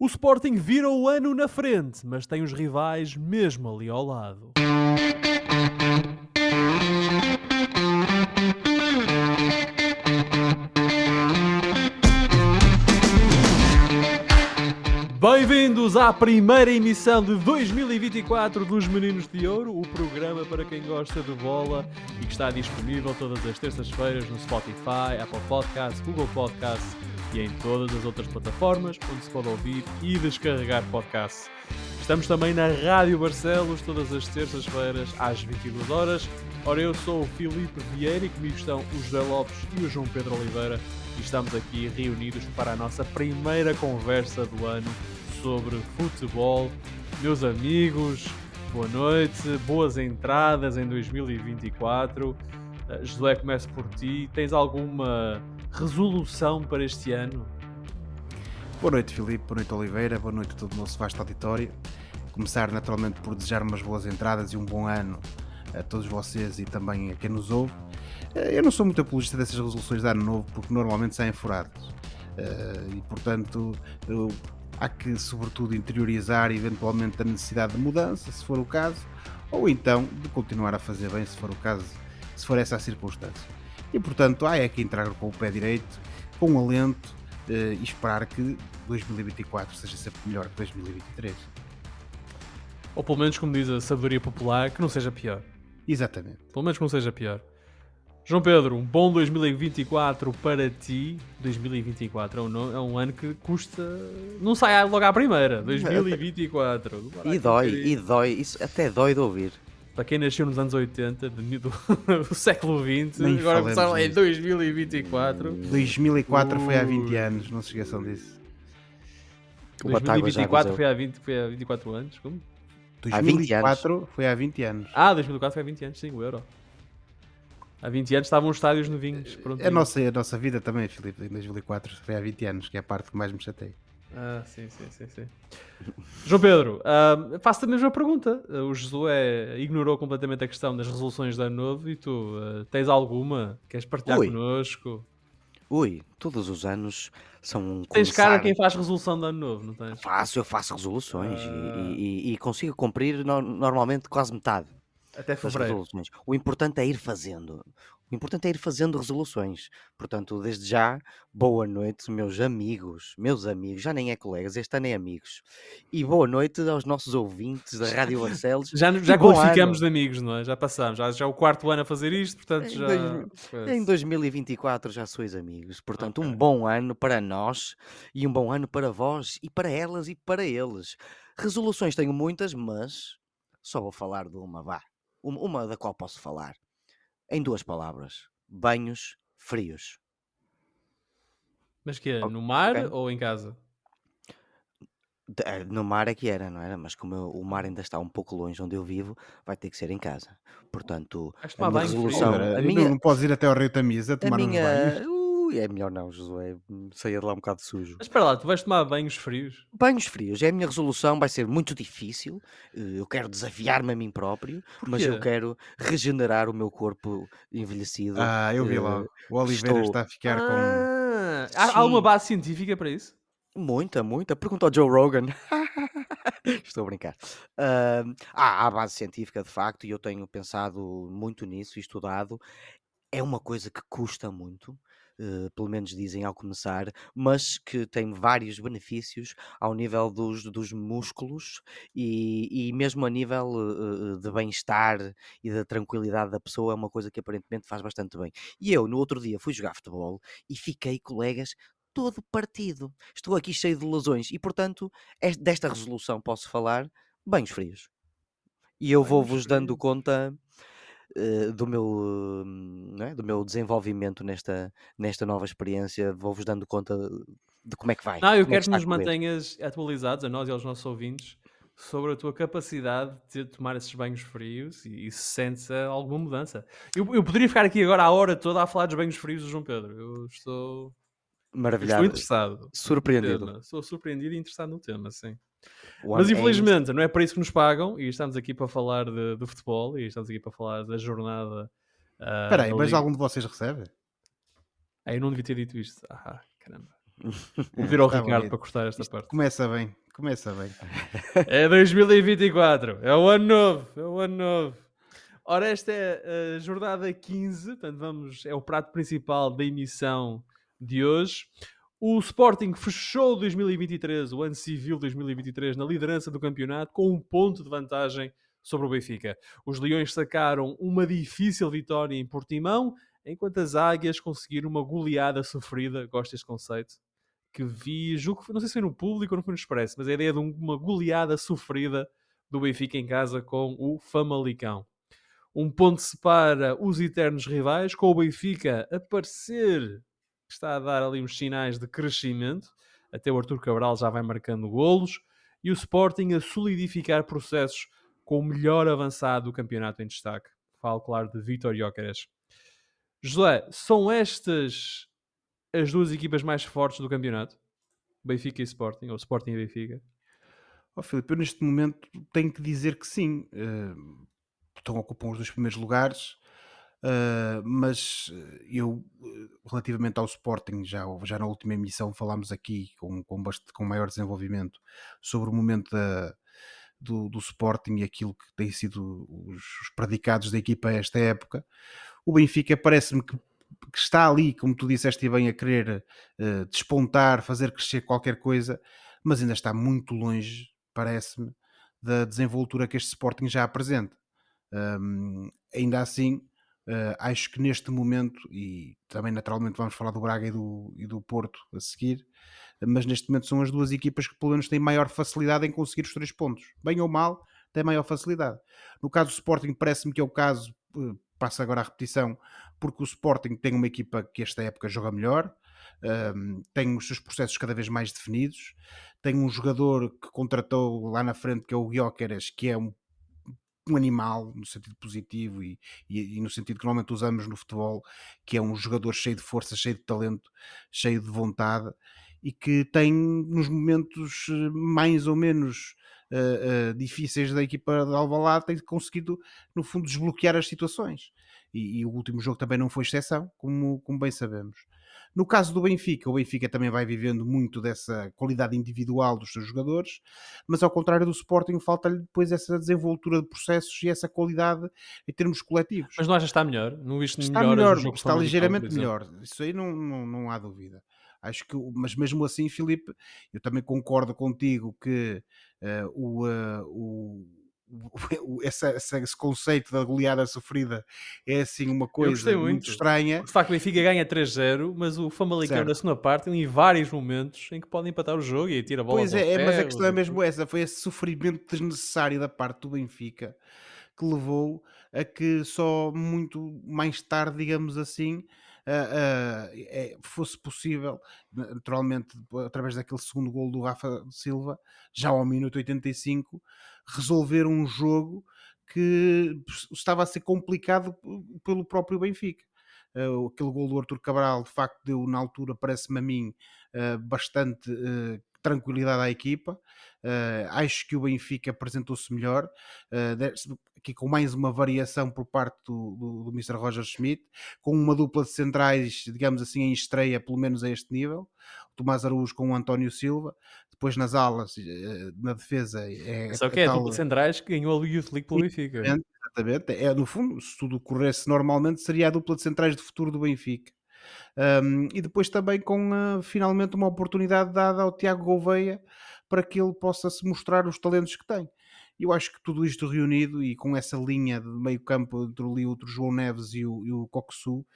O Sporting vira o ano na frente, mas tem os rivais mesmo ali ao lado. Bem-vindos à primeira emissão de 2024 dos Meninos de Ouro, o programa para quem gosta de bola e que está disponível todas as terças-feiras no Spotify, Apple Podcasts, Google Podcasts e em todas as outras plataformas onde se pode ouvir e descarregar podcasts. Estamos também na Rádio Barcelos todas as terças-feiras às 22 horas. Ora, eu sou o Filipe Vieira e comigo estão o José Lopes e o João Pedro Oliveira e estamos aqui reunidos para a nossa primeira conversa do ano sobre futebol. Meus amigos, boa noite, boas entradas em 2024. Uh, José, começo por ti. Tens alguma resolução para este ano? Boa noite, Filipe. Boa noite, Oliveira. Boa noite a todo o nosso vasto auditório. Começar naturalmente por desejar umas boas entradas e um bom ano a todos vocês e também a quem nos ouve. Eu não sou muito apologista dessas resoluções de ano novo porque normalmente saem furados. E portanto, eu, há que sobretudo interiorizar eventualmente a necessidade de mudança, se for o caso, ou então de continuar a fazer bem, se for o caso, se for essa a circunstância. E portanto, há é que entrar com o pé direito, com um alento e esperar que 2024 seja sempre melhor que 2023. Ou pelo menos, como diz a sabedoria popular, que não seja pior. Exatamente. Pelo menos que não seja pior. João Pedro, um bom 2024 para ti. 2024 é um, é um ano que custa. Não sai logo à primeira. 2024. e dói, e dói. Isso até dói de ouvir. Para quem nasceu nos anos 80, do, do, do século XX, Nem agora começaram em 2024. 2004 uh. foi há 20 anos, não se esqueçam disso. 2024 foi há, 20, foi há 24 anos? Como? 2004 foi há 20 anos. Ah, 2004 foi há 20 anos, sim, o Euro. Há 20 anos estavam os estádios novinhos. Pronto, a, nossa, a nossa vida também, Filipe, em 2004 foi há 20 anos, que é a parte que mais me chateia. Ah, sim, sim, sim, sim. João Pedro, uh, faço-te a mesma pergunta. Uh, o Josué ignorou completamente a questão das resoluções de ano novo e tu uh, tens alguma? Queres partilhar Ui. connosco? Ui, todos os anos são um Tens começar... cara quem faz resolução de ano novo, não tens? Faço, eu faço resoluções e, e, e, consigo cumprir no, normalmente quase metade. Até fevereiro. O importante é ir fazendo. O importante é ir fazendo resoluções. Portanto, desde já, boa noite, meus amigos, meus amigos, já nem é colegas, este ano é amigos. E boa noite aos nossos ouvintes da Rádio Barcelos. já já qualificamos de amigos, não é? Já passamos, já, já é o quarto ano a fazer isto, portanto já. Em 2024 já sois amigos. Portanto, okay. um bom ano para nós e um bom ano para vós e para elas e para eles. Resoluções tenho muitas, mas só vou falar de uma, vá. Uma da qual posso falar em duas palavras: banhos frios. Mas que é? No mar okay. ou em casa? Eh, no mar é que era, não era? Mas como eu, o mar ainda está um pouco longe onde eu vivo, vai ter que ser em casa. Portanto, a minha resolução. a minha, não podes ir até ao Rio Tamisa tomar a minha, uns banhos? É melhor não, Josué. Saia de lá um bocado sujo. Mas espera lá, tu vais tomar banhos frios? Banhos frios. É a minha resolução. Vai ser muito difícil. Eh, eu quero desafiar-me a mim próprio, mas eu quero regenerar o meu corpo envelhecido. Ah, eu vi lá. Eh, o Oliveira Estou... está a ficar com. Ah, há alguma base científica para isso? Muita, muita. Pergunta ao Joe Rogan. Estou a brincar. Uh, há, há base científica, de facto, e eu tenho pensado muito nisso e estudado. É uma coisa que custa muito uh, pelo menos dizem ao começar, mas que tem vários benefícios ao nível dos, dos músculos e, e mesmo a nível uh, de bem-estar e da tranquilidade da pessoa, é uma coisa que aparentemente faz bastante bem. E eu, no outro dia, fui jogar futebol e fiquei, colegas, todo partido. Estou aqui cheio de lesões e, portanto, desta resolução posso falar banhos frios. E eu vou-vos dando conta eh, do, meu, é? do meu desenvolvimento nesta, nesta nova experiência. Vou-vos dando conta de como é que vai. Não, eu é quero que, que nos mantenhas atualizados, a nós e aos nossos ouvintes, sobre a tua capacidade de tomar esses banhos frios e, e se sentes alguma mudança. Eu, eu poderia ficar aqui agora a hora toda a falar dos banhos frios do João Pedro. Eu estou. Maravilhado. Estou interessado. Surpreendido. Estou surpreendido e interessado no tema, sim. Mas infelizmente não é para isso que nos pagam e estamos aqui para falar de, de futebol e estamos aqui para falar da jornada. Uh, Espera aí, mas Liga. algum de vocês recebe? Ah, eu não devia ter dito isto. Ah, caramba. Vou pedir ao Está Ricardo bonito. para cortar esta Isto parte. começa bem, começa bem. É 2024, é o ano novo, é o ano novo. Ora, esta é a jornada 15, portanto, vamos, é o prato principal da emissão de hoje. O Sporting fechou 2023, o ano civil 2023, na liderança do campeonato, com um ponto de vantagem sobre o Benfica. Os Leões sacaram uma difícil vitória em Portimão, enquanto as Águias conseguiram uma goleada sofrida, gosto deste conceito, que vi, julgo, não sei se foi no público ou no Expresso, mas a ideia de um- uma goleada sofrida do Benfica em casa com o Famalicão. Um ponto separa os eternos rivais, com o Benfica a parecer que está a dar ali uns sinais de crescimento, até o Arthur Cabral já vai marcando golos, e o Sporting a solidificar processos com o melhor avançado do campeonato em destaque. Falo, claro, de Vitor Jóqueres. José, são estas as duas equipas mais fortes do campeonato? Benfica e Sporting, ou Sporting e Benfica? Ó Filipe, eu neste momento tenho que dizer que sim. eh, estão ocupam os dois primeiros lugares, eh, mas eh, eu, eh, relativamente ao Sporting, já, já na última emissão falámos aqui com, com, bast- com maior desenvolvimento sobre o momento da- do, do Sporting e aquilo que têm sido os, os predicados da equipa a esta época. O Benfica parece-me que, que está ali, como tu disseste bem, a querer eh, despontar, fazer crescer qualquer coisa, mas ainda está muito longe, parece-me, da desenvoltura que este Sporting já apresenta. Hum, ainda assim, eh, acho que neste momento, e também naturalmente vamos falar do Braga e do, e do Porto a seguir, mas neste momento são as duas equipas que pelo menos têm maior facilidade em conseguir os três pontos. Bem ou mal, têm maior facilidade. No caso do Sporting, parece-me que é o caso, eh, passa agora a repetição, porque o Sporting tem uma equipa que esta época joga melhor, tem os seus processos cada vez mais definidos, tem um jogador que contratou lá na frente que é o Guióqueras, que é um, um animal no sentido positivo e, e- e no sentido que normalmente usamos no futebol, que é um jogador cheio de força, cheio de talento, cheio de vontade e que tem nos momentos eh, mais ou menos eh, eh, difíceis da equipa de Alvalade tem conseguido no fundo desbloquear as situações. E, e o último jogo também não foi exceção como, como bem sabemos no caso do Benfica, o Benfica também vai vivendo muito dessa qualidade individual dos seus jogadores, mas ao contrário do Sporting, falta-lhe depois essa desenvoltura de processos e essa qualidade em termos coletivos. Mas não achas que está melhor? Não viste Está melhor, melhor, está ligeiramente melhor. Isso aí não, não, não há dúvida. Acho que, mas mesmo assim, Filipe, eu também concordo contigo que eh, o, eh, o, essa- esse conceito da goleada sofrida é assim uma coisa muito, muito. estranha. De facto, o Benfica ganha 3-0, mas o Famalicão Certo. na segunda parte tem vários momentos em que podem empatar o jogo e tira a bola Pois é, é, mas a questão é e mesmo essa, foi esse sofrimento desnecessário da parte do Benfica que levou a que só muito mais tarde, digamos assim, é- fosse possível, naturalmente, através daquele segundo gol do Rafa Silva, já ao minuto 85, resolver um jogo que estava a ser complicado pelo próprio Benfica. Ah, aquele gol do Arthur Cabral, de facto, deu na altura, parece-me a mim, ah, bastante ah, tranquilidade à equipa. Uh, acho que o Benfica apresentou-se melhor, uh, aqui com mais uma variação por parte do, do, do Mr. Roger Schmidt, com uma dupla de centrais, digamos assim, em estreia, pelo menos a este nível. O Tomás Araújo com o António Silva, depois nas alas, uh, na defesa. É, Só que é a dupla de centrais que ganhou a Youth League pelo Benfica. Exatamente, exatamente. É, no fundo, se tudo corresse normalmente, seria a dupla de centrais de futuro do Benfica. Um, e depois também com uh, finalmente uma oportunidade dada ao Tiago Gouveia para que ele possa se mostrar os talentos que tem. Eu acho que tudo isto reunido e com essa linha de meio campo entre ali o João Neves e o, e o Coxu,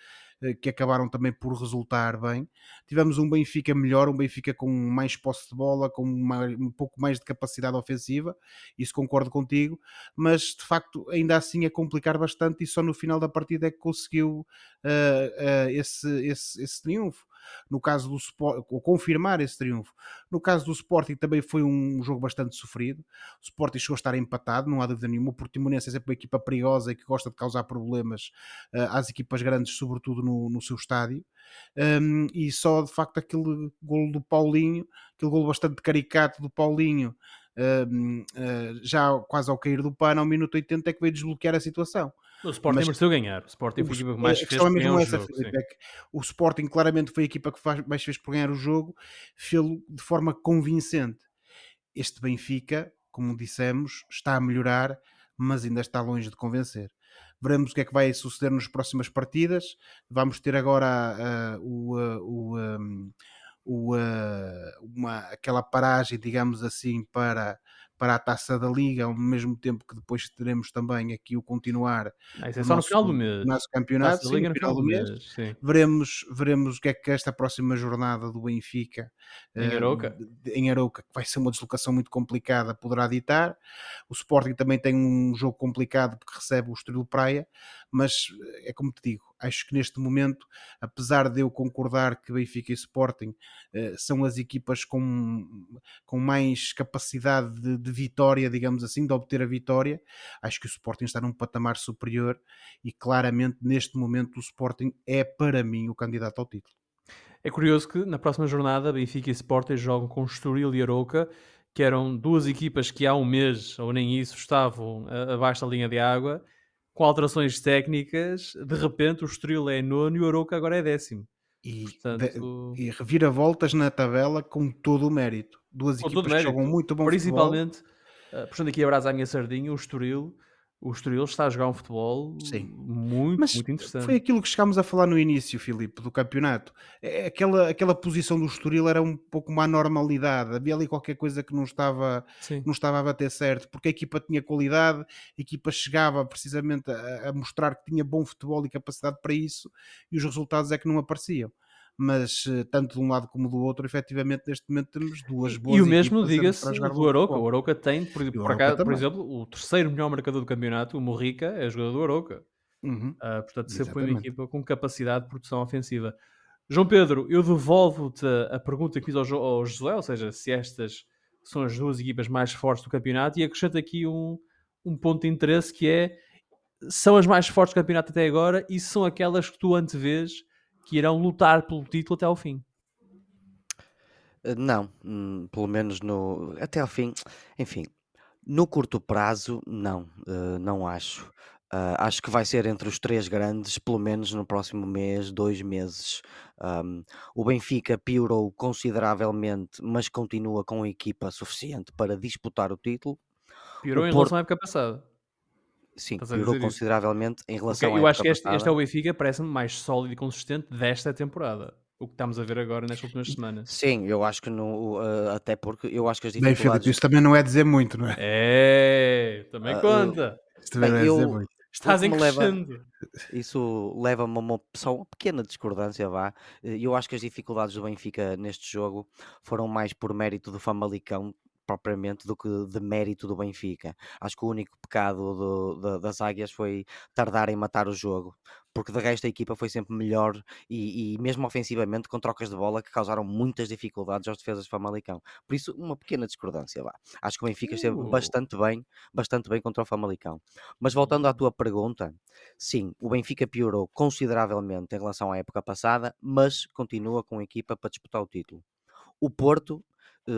que acabaram também por resultar bem. Tivemos um Benfica melhor, um Benfica com mais posse de bola, com uma- um pouco mais de capacidade ofensiva, isso concordo contigo, mas de facto ainda assim é complicar bastante e só no final da partida é que conseguiu eh, eh, esse, esse, esse triunfo. No caso do Sport, ou confirmar esse triunfo. No caso do Sporting também foi um jogo bastante sofrido. O Sporting chegou a estar empatado, não há dúvida nenhuma. O Portimonense é sempre uma equipa perigosa e que gosta de causar problemas eh, às equipas grandes, sobretudo no, no seu estádio. Um, e só de facto aquele golo do Paulinho, aquele golo bastante caricato do Paulinho, um, uh, já quase ao cair do pano, ao minuto 80, é que veio desbloquear a situação. O Sporting Mas- mereceu ganhar. O Sporting foi a equipa que mais a fez é por mesmo ganhar o jogo. É que o Sporting claramente foi a equipa que faz, mais fez por ganhar o jogo, fê-lo de forma convincente. Este Benfica, como dissemos, está a melhorar, mas ainda está longe de convencer. Veremos o que é que vai suceder nas próximas partidas. Vamos ter agora ah, o, ah, o, ah, o, ah, uma, aquela paragem, digamos assim, para, para a taça da Liga, ao mesmo tempo que depois teremos também aqui o continuar Ah, isso é só no nosso- final do mês. nosso campeonato, sim, Liga no final do mês. sim. Veremos, veremos o que é que esta próxima jornada do Benfica Em eh, Arouca. em Arouca, que vai ser uma deslocação muito complicada, poderá ditar. O Sporting também tem um jogo complicado porque recebe o Estoril Praia, mas eh, é como te digo, acho que neste momento, apesar de eu concordar que Benfica e Sporting eh, são as equipas com, com mais capacidade de, de vitória, digamos assim, de obter a vitória, acho que o Sporting está num patamar superior e claramente neste momento o Sporting é para mim o candidato ao título. É curioso que na próxima jornada Benfica e Sporting jogam com Estoril e Arouca, que eram duas equipas que há um mês, ou nem isso, estavam a- abaixo da linha de água, com alterações técnicas, de repente o Estoril é nono e o Arouca agora é décimo. E, Portanto, de, e reviravoltas na tabela com todo o mérito. Duas Com equipas que jogam muito bom futebol. principalmente, uh, puxando aqui a brasa à minha sardinha, o Estoril, o Estoril está a jogar um futebol Sim. muito, Mas muito interessante. foi aquilo que chegámos a falar no início, Filipe, do campeonato. É, Aquela, aquela posição do Estoril era um pouco uma anormalidade. Havia ali qualquer coisa que não estava, Sim. não estava a bater certo, porque a equipa tinha qualidade, a equipa chegava precisamente a, a mostrar que tinha bom futebol e capacidade para isso, e os resultados é que não apareciam. Mas eh, tanto de um lado como do outro, efetivamente, neste momento temos duas boas E o mesmo, diga-se, do futebol. O Arouca tem, por, por, Arouca acaso- por exemplo, o terceiro melhor marcador do campeonato, o Morrica, é jogador do Arouca. Uhum. Uh, portanto, sempre foi uma Exatamente. equipa com capacidade de produção ofensiva. João Pedro, eu devolvo-te a pergunta que fiz ao, ao Josué, ou seja, se estas são as duas equipas mais fortes do campeonato, e acrescento aqui um, um ponto de interesse que é são as mais fortes do campeonato até agora e são aquelas que tu antevês que irão lutar pelo título até ao fim. Eh, Não, hum, pelo menos no até ao fim, enfim, no curto prazo, não, eh, não acho. Ah, acho que vai ser entre os três grandes, pelo menos no próximo mês, dois meses. Ahm, o Benfica piorou consideravelmente, mas continua com a equipa suficiente para disputar o título. Piorou O em Porto- relação à época passada. Sim, piorou dizer isso? consideravelmente em relação à eu acho que este, este é o Benfica, parece-me mais sólido e consistente desta temporada. O que estamos a ver agora nestas últimas semanas. Sim, eu acho que no, ah, até porque eu acho que as Bem, Filipe, dificuldades. isso também não é dizer muito, não é? É, também Ah, conta. Isso também Bem, não é dizer eu- muito. Estás em leva-. Isso leva-me a uma, só uma pequena discordância, vá. Eh, Eu acho que as dificuldades do Benfica neste jogo foram mais por mérito do Famalicão propriamente do que de mérito do Benfica. Acho que o único pecado do- da- das águias foi tardar em matar o jogo, porque de resto a equipa foi sempre melhor e, e mesmo ofensivamente com trocas de bola que causaram muitas dificuldades aos defesas do Famalicão. Por isso, uma pequena discordância, vá. Acho que o Benfica esteve Uh. bastante bem, bastante bem contra o Famalicão. Mas voltando à tua pergunta, Sim, o Benfica piorou consideravelmente em relação à época passada, mas continua com a equipa para disputar o título. O Porto,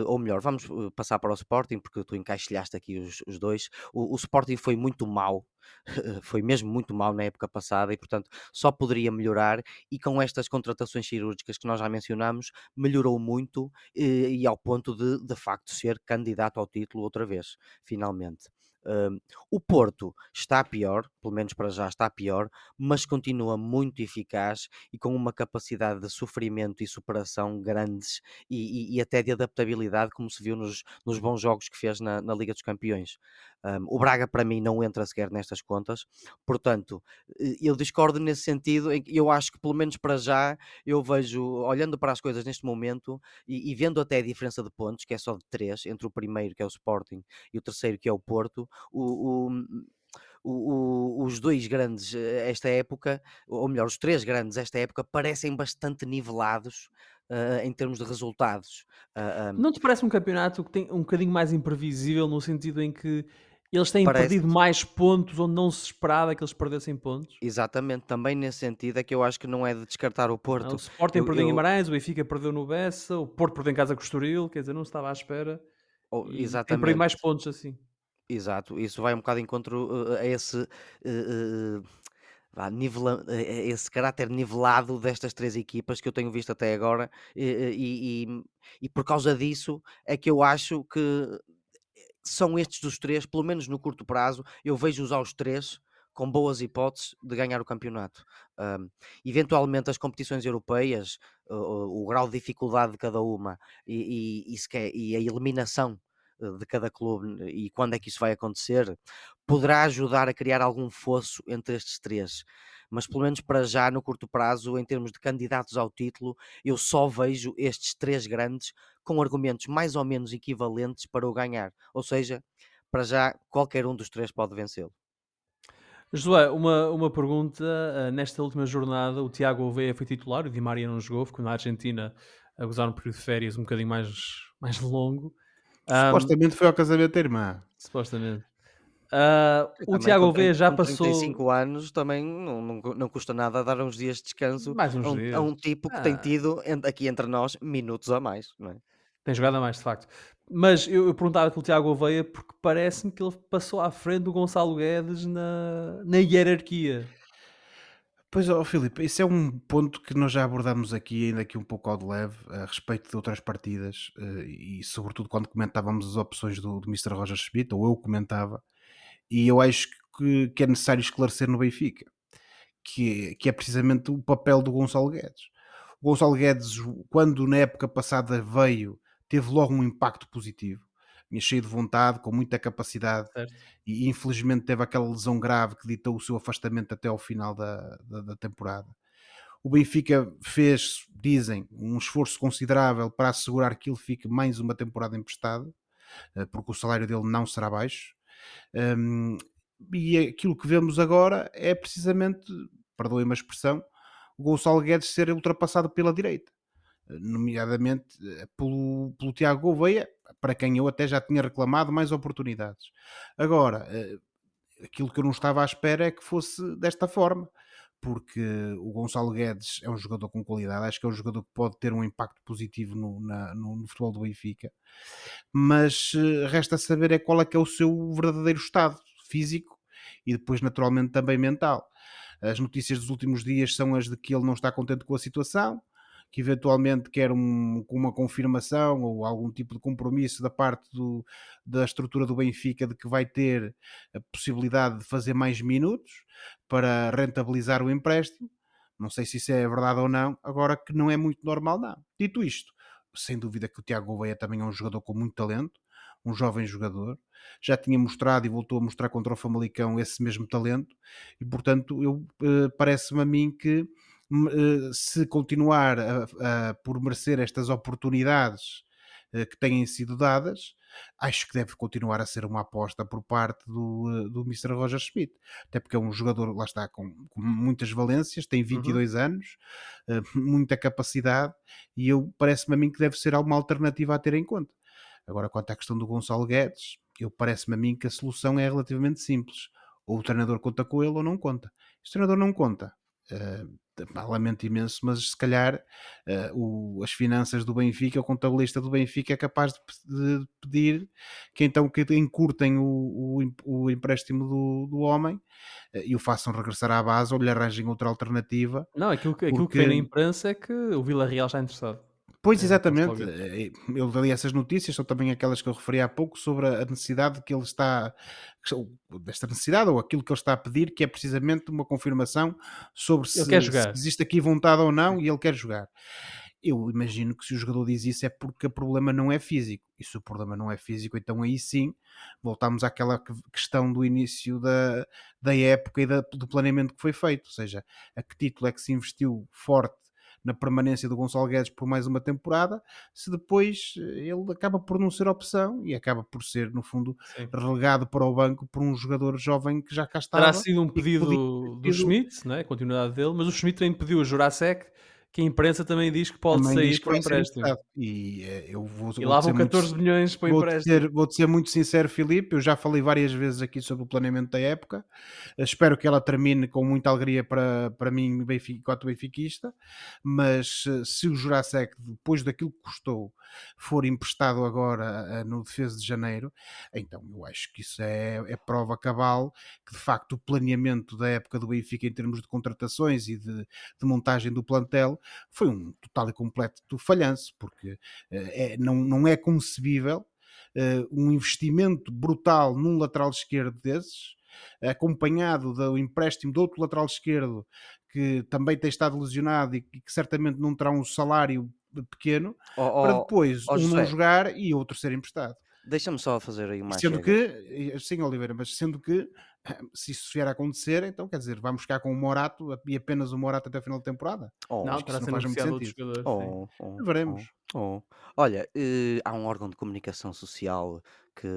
ou melhor, vamos eh, passar para o Sporting, porque tu encaixilhaste aqui os, os dois. O, o Sporting foi muito mau, foi mesmo muito mau na época passada e, portanto, só poderia melhorar. E com estas contratações cirúrgicas que nós já mencionamos, melhorou muito eh, e ao ponto de, de facto, ser candidato ao título outra vez, finalmente. Um, o Porto está pior, pelo menos para já está pior, mas continua muito eficaz e com uma capacidade de sofrimento e superação grandes e, e- e até de adaptabilidade, como se viu nos, nos bons jogos que fez na, na Liga dos Campeões. Um, o Braga, para mim, não entra sequer nestas contas, portanto, eu discordo nesse sentido. Eu acho que, pelo menos para já, eu vejo, olhando para as coisas neste momento e, e vendo até a diferença de pontos, que é só de 3 entre o primeiro, que é o Sporting, e o terceiro, que é o Porto, o- o- o- o- os dois grandes eh, esta época, ou melhor, os três grandes esta época, parecem bastante nivelados eh, em termos de resultados. Ah, ah, Não te parece um campeonato que tem um bocadinho mais imprevisível no sentido em que eles têm Parece. perdido mais pontos onde não se esperava que eles perdessem pontos? exatamente, também nesse sentido é que eu acho que não é de descartar o Não, Porto. o Sporting eu- perdeu em eu- Guimarães, o Benfica perdeu no Bessa, o Porto perdeu em casa com o Estoril, quer dizer, não se estava à espera. tem exatamente. perdido mais pontos assim. Exato, isso vai um bocado encontro uh, a esse uh, uh, vá, nivela- a- a esse caráter nivelado destas três equipas que eu tenho visto até agora, e, e- e- e por causa disso é que eu acho que são estes dos três, pelo menos no curto prazo, eu vejo-os aos três com boas hipóteses de ganhar o campeonato. Um, eventualmente as competições europeias, o, o- grau de dificuldade de cada uma e, e, e a eliminação eh, de cada clube e quando é que isso vai acontecer, poderá ajudar a criar algum fosso entre estes três. Mas pelo menos para já, no curto prazo, em termos de candidatos ao título, eu só vejo estes três grandes com argumentos mais ou menos equivalentes para o ganhar. Ou seja, para já, qualquer um dos três pode vencê-lo. Josué, uma, uma pergunta. ah, nesta última jornada, o Tiago Oveia foi titular, o Di Maria não jogou, ficou na Argentina a gozar um período de férias um bocadinho mais, mais longo. Supostamente foi ao casamento da irmã. supostamente. Ah, o Também Tiago 30 já com passou. 35 anos também não, não, não custa nada dar uns dias de descanso Mais a uns um, a um dias. tipo que tem Ah. tido en- aqui entre nós minutos a mais, não é? Tem jogado a mais, de facto. Mas eu, eu perguntava pelo Tiago Oveia porque parece-me que ele passou à frente do Gonçalo Guedes na, na hierarquia. Pois, ó Filipe, isso é um ponto que nós já abordamos aqui, ainda aqui um pouco ao de leve, a respeito de outras partidas eh, e, sobretudo, quando comentávamos as opções do, do Mr. Roger Schmidt, ou eu comentava, e eu acho que, que é necessário esclarecer no Benfica, que, é- que é precisamente o papel do Gonçalo Guedes. O Gonçalo Guedes, quando na época passada veio, teve logo um impacto positivo, cheio de vontade, com muita capacidade, Certo? e infelizmente teve aquela lesão grave que ditou o seu afastamento até ao final da, da, da temporada. O Benfica fez, dizem, um esforço considerável para assegurar que ele fique mais uma temporada emprestado, eh, porque o salário dele não será baixo. Um, e aquilo que vemos agora é precisamente, perdoem-me a expressão, o Gonçalo Guedes ser ultrapassado pela direita, nomeadamente eh, pelo, pelo Tiago Gouveia, para quem eu até já tinha reclamado mais oportunidades. Agora, eh, aquilo que eu não estava à espera é que fosse desta forma, porque o Gonçalo Guedes é um jogador com qualidade, acho que é um jogador que pode ter um impacto positivo no, na- no- no futebol do Benfica, mas eh, resta saber é qual é que é o seu verdadeiro estado físico e depois naturalmente também mental. As notícias dos últimos dias são as de que ele não está contente com a situação, que eventualmente quer um- uma confirmação ou algum tipo de compromisso da parte do- da estrutura do Benfica de que vai ter a possibilidade de fazer mais minutos para rentabilizar o empréstimo. Não sei se isso é verdade ou não, agora que não é muito normal, não. Dito isto, sem dúvida que o Tiago Gouveia também é um jogador com muito talento, um jovem jogador, já tinha mostrado e voltou a mostrar contra o Famalicão esse mesmo talento, e portanto eu eh, parece-me a mim que se continuar a, a- por merecer estas oportunidades eh, que têm sido dadas, acho que deve continuar a ser uma aposta por parte do, eh, do Mr. Roger Schmidt, até porque é um jogador, lá está, com, com muitas valências, tem 22 anos, eh, muita capacidade, e eu parece-me a mim que deve ser alguma alternativa a ter em conta. Agora, quanto à questão do Gonçalo Guedes, eu parece-me a mim que a solução é relativamente simples. Ou o treinador conta com ele ou não conta. Se o treinador não conta, eh, lamento imenso, mas se calhar eh, o- as finanças do Benfica, o contabilista do Benfica é capaz de, de pedir que então que encurtem o, o, o empréstimo do, do homem eh, e o façam regressar à base ou lhe arranjem outra alternativa Não, aquilo que, aquilo que vem na imprensa é que o Vila Real está interessado. Pois, É, exatamente. Gonçalo Eh, Eu dali essas notícias, são também aquelas que eu referi há pouco sobre a necessidade que ele está, desta necessidade, ou aquilo que ele está a pedir, que é precisamente uma confirmação sobre se, se existe aqui vontade ou não e ele quer jogar. Eu imagino que se o jogador diz isso é porque o problema não é físico. E se o problema não é físico, então aí sim voltamos àquela que- questão do início da, da época e da- do planeamento que foi feito. Ou seja, a que título é que se investiu forte na permanência do Gonçalo Guedes por mais uma temporada, se depois eh, ele acaba por não ser opção e acaba por ser, no fundo, Sim. relegado para o banco por um jogador jovem que já cá estava. Terá sido um pedido podia do Schmidt, não é? a continuidade dele, mas o Schmidt também pediu a Jurasek, que a imprensa também diz que pode também sair para empréstimo. E eh, eu vou, E vou lá vão muito 14 milhões para o Vou-te empréstimo. ser, vou ser muito sincero, Filipe. Eu já falei várias vezes aqui sobre o planeamento da época. Espero que ela termine com muita alegria para, para mim, enquanto benfiquista. Mas eh, se o Jurasek, depois daquilo que custou, for emprestado agora no defesa de janeiro, então eu acho que isso é, é prova cabal que de facto o planeamento da época do Benfica em termos de contratações e de, de montagem do plantel foi um total e completo falhanço, porque é, não, não é concebível uh, um investimento brutal num lateral esquerdo desses, acompanhado do empréstimo do outro lateral esquerdo que também tem estado lesionado e que certamente não terá um salário pequeno, oh, para depois oh, um não jogar e outro ser emprestado. Deixa-me só fazer aí uma Sendo chega. que, sim, Oliveira, mas sendo que se isso vier a acontecer, então quer dizer, vamos ficar com o Morato e apenas o Morato até o final da temporada. Oh, não, para não faz muito sentido. Oh, oh, Veremos. Oh, oh. Olha, uh, há um órgão de comunicação social que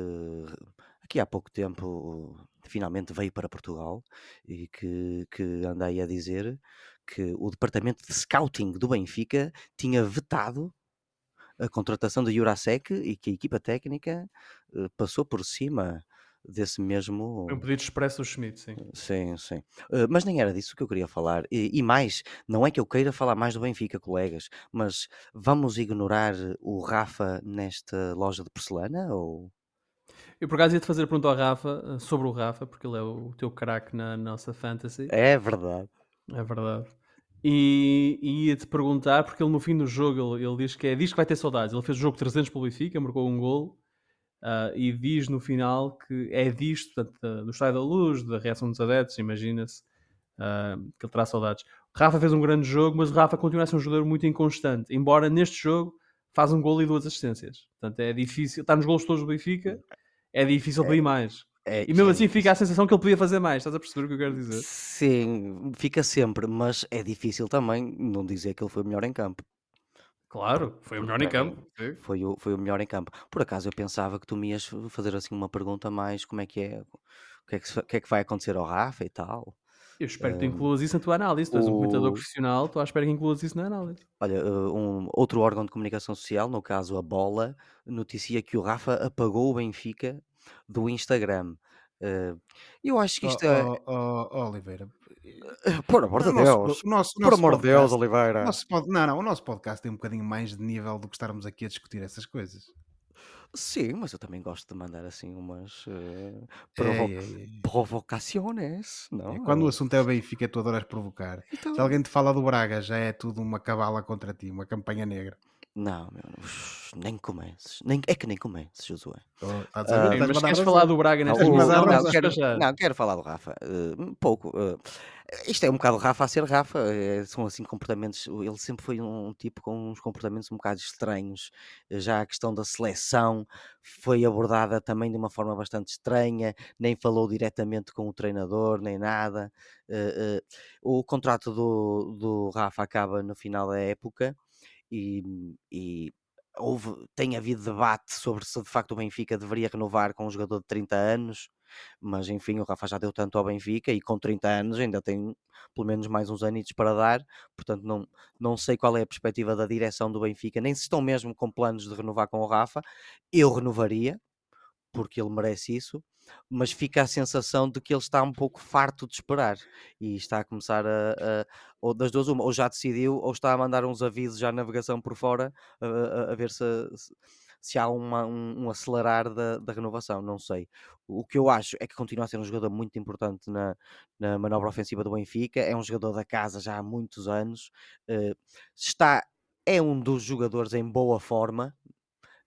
aqui há pouco tempo finalmente veio para Portugal e que, que andei a dizer que o departamento de scouting do Benfica tinha vetado a contratação do Jurasek e que a equipa técnica uh, passou por cima desse mesmo. Um pedido expresso do Schmidt, sim. Sim, sim. Uh, mas nem era disso que eu queria falar. E, e, mais, não é que eu queira falar mais do Benfica, colegas, mas vamos ignorar o Rafa nesta loja de porcelana? Ou... Eu por acaso ia-te fazer a pergunta ao Rafa eh, sobre o Rafa, porque ele é o teu craque na nossa fantasy. É verdade. É verdade. E, e ia-te perguntar, porque ele no fim do jogo ele, ele, diz, que é, diz que vai ter saudades. Ele fez o jogo 300 pelo Benfica, marcou um gol uh, e diz no final que é disto, portanto, do estado da luz, da reação dos adeptos, imagina-se uh, que ele terá saudades. O Rafa fez um grande jogo, mas o Rafa continua a ser um jogador muito inconstante, embora neste jogo faz um gol e duas assistências. Portanto, é difícil, está nos gols todos do Benfica é difícil pedir é, mais. É, e mesmo assim fica a sensação que ele podia fazer mais. Estás a perceber o que eu quero dizer? Sim, fica sempre, mas é difícil também não dizer que ele foi o melhor em campo. Claro, foi o melhor em campo. Foi o, foi o melhor em campo. Por acaso eu pensava que tu me ias fazer assim uma pergunta mais como é que é, o que é que, que, é que vai acontecer ao Rafa e tal. Eu espero que tu incluas isso na tua análise. Tu és um comentador profissional, estou à espera que incluas isso na análise. Olha, eh, um, outro órgão de comunicação social, no caso a Bola, noticia que o Rafa apagou o Benfica do Instagram. Uh, eu acho que isto oh, é. Oh, oh, Oliveira. Eh, por amor de Deus. Nosso, Por amor de Deus, Oliveira. Nosso, não, não, o nosso podcast tem um bocadinho mais de nível do que estarmos aqui a discutir essas coisas. Sim, mas eu também gosto de mandar assim umas uh, provo é, é, é. provocações, não? quando o assunto é o Benfica, tu adoras provocar. Então... Se alguém te fala do Braga, já é tudo uma cabala contra ti, uma campanha negra. Não, meu, nem comeces. Nem, é que nem comeces, Josué. Oh, ah, uh, mas queres falar do Braga nesta não, não, não, quero, não, quero falar do Rafa. Uh, pouco. Uh, isto é um bocado Rafa a ser Rafa. É, são assim comportamentos. Ele sempre foi um, tipo com uns comportamentos um bocado estranhos. Já a questão da seleção foi abordada também de uma forma bastante estranha. Nem falou diretamente com o treinador, nem nada. o contrato do, do Rafa acaba no final da época e, e houve, tem havido debate sobre se de facto o Benfica deveria renovar com um jogador de 30 anos, mas enfim, o Rafa já deu tanto ao Benfica e com 30 anos ainda tem pelo menos mais uns anitos para dar, portanto não, não sei qual é a perspectiva da direção do Benfica, nem se estão mesmo com planos de renovar com o Rafa, eu renovaria, porque ele merece isso, mas fica a sensação de que ele está um pouco farto de esperar e está a começar a, a ou das duas uma, ou já decidiu, ou está a mandar uns avisos já navegação por fora a, a, a ver se, se há uma, um, um, acelerar da, da renovação, não sei. O que eu acho é que continua a ser um jogador muito importante na, na manobra ofensiva do Benfica, é um jogador da casa já há muitos anos, uh, está, é um dos jogadores em boa forma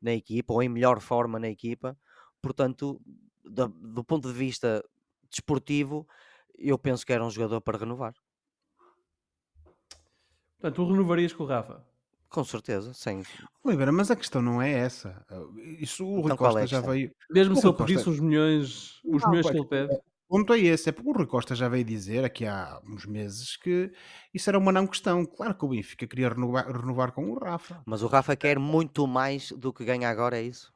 na equipa, ou em melhor forma na equipa, portanto, do, do ponto de vista desportivo, eu penso que era um jogador para renovar. Portanto, tu renovarias com o Rafa? Com certeza, sem. Oliveira, mas a questão não é essa. Isso o Rui então, Costa é já veio. Mesmo o se ele pedisse os milhões, os não, milhões que ele pede. O ponto é esse, é porque o Rui Costa já veio dizer aqui há uns meses que isso era uma não questão. Claro que o Benfica queria renovar, renovar com o Rafa. Mas o Rafa quer muito mais do que ganha agora, é isso?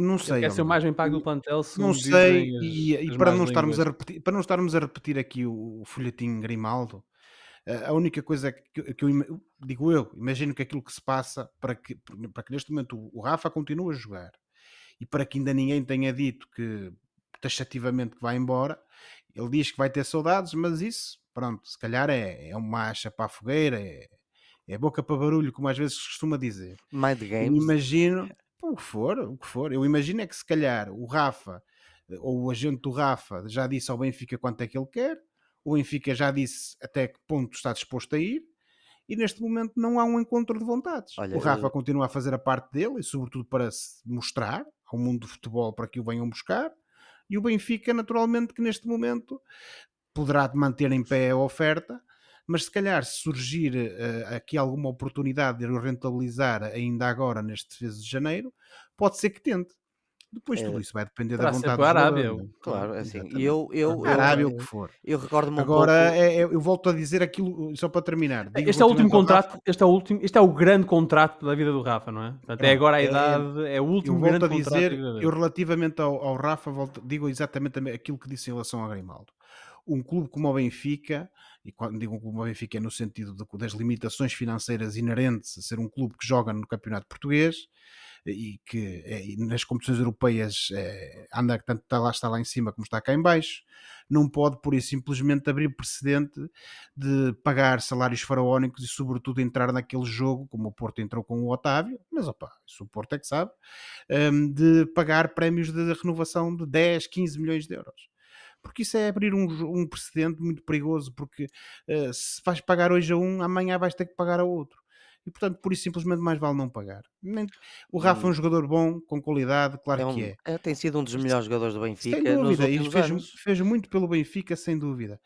Não sei. Quer ser o mais bem pago do plantel, Não sei, e, as e para, não estarmos a repetir, para não estarmos a repetir aqui o, o folhetim Grimaldo, a única coisa que, que eu digo eu, imagino que aquilo que se passa para que, para que neste momento o, o Rafa continue a jogar e para que ainda ninguém tenha dito que taxativamente que vai embora, ele diz que vai ter saudades, mas isso, pronto, se calhar é, é uma acha para a fogueira, é, é boca para barulho, como às vezes se costuma dizer. Mind games. imagino, o que for, o que for. Eu imagino é que se calhar o Rafa eh, ou o agente do Rafa já disse ao Benfica quanto é que ele quer, o Benfica já disse até que ponto está disposto a ir, e neste momento não há um encontro de vontades. Olha, o Rafa eu- continua a fazer a parte dele e, sobretudo, para se mostrar ao mundo do futebol para que o venham buscar, e o Benfica, naturalmente, que neste momento poderá manter em pé a oferta, mas se calhar se surgir eh, aqui alguma oportunidade de o rentabilizar ainda agora neste mês de janeiro, pode ser que tente. Depois tudo Eh, isso vai depender da vontade a do Arábia, é? Claro, assim, Exatamente. e eu, eu, A Arábia, eu, o que for. eu recordo-me um Agora, pouco... é- é- eu volto a dizer aquilo, só para terminar. digo Este é o último ao Rafa, contrato, este é o último, este é o grande contrato da vida do Rafa, não é? Portanto, é agora a é- idade, é o Eu último volto grande a contrato dizer, da vida dele. eu relativamente ao, ao Rafa, volto- digo exatamente também aquilo que disse em relação ao Grimaldo. Um clube como o Benfica, e quando digo um clube como o Benfica é no sentido de- das limitações financeiras inerentes a ser um clube que joga no Campeonato Português e que é, nas competições europeias é, anda tanto está lá, está lá em cima como está cá em baixo, não pode por isso simplesmente abrir precedente de pagar salários faraónicos e sobretudo entrar naquele jogo, como o Porto entrou com o Otávio, mas opa, isso o Porto é que sabe, hum, de pagar prémios de renovação de 10, 15 milhões de euros. Porque isso é abrir um, um precedente muito perigoso, porque eh, se vais pagar hoje a um, amanhã vais ter que pagar a outro. E portanto, por isso simplesmente mais vale não pagar. O Rafa é um jogador bom, com qualidade, claro É um- que é. é, tem sido um dos melhores jogadores do Benfica Sem dúvida, e fez, fez muito pelo Benfica, sem dúvida.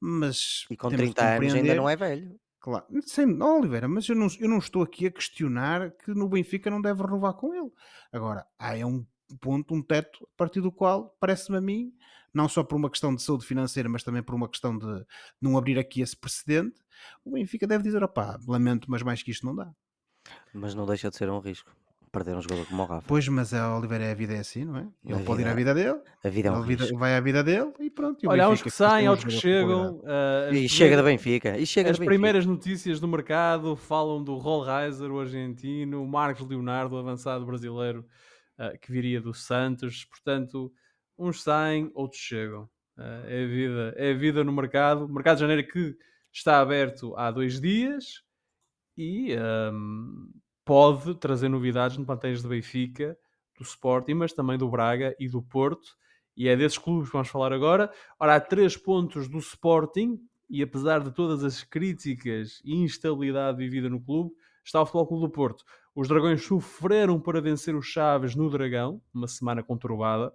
Mas E com temos de 30 anos ainda não é velho. Claro, sem, oh, Oliveira, mas eu não, eu não estou aqui a questionar que no Benfica não deve renovar com ele. Agora, há é um ponto, um teto, a partir do qual, parece-me a mim, não só por uma questão de saúde financeira, mas também por uma questão de não abrir aqui esse precedente, o Benfica deve dizer, opá, lamento, mas mais que isto não dá. Mas não deixa de ser um risco. Perder um jogador como o Rafa. Pois, mas a Oliveira, a vida é assim, não é? Ele A pode ir à vida- vida dele, A vida é um vida- risco. vai à vida dele e pronto. e o Olha, há uns Benfica que saem, há outros que chegam. ah, as E chega da Benfica. E chega As primeiras notícias do mercado falam do Rollreiser, o argentino, o Marcos Leonardo, o avançado brasileiro ah, que viria do Santos. Portanto, uns saem, outros chegam. Ah, é, a vida, é a vida no mercado. O mercado de janeiro que está aberto há dois dias e ahm, pode trazer novidades no plantéis do Benfica, do Sporting, mas também do Braga e do Porto. E é desses clubes que vamos falar agora. Ora, há três pontos do Sporting, e apesar de todas as críticas e instabilidade vivida no clube, está o Futebol Clube do Porto. Os Dragões sofreram para vencer os Chaves no Dragão, uma semana conturbada,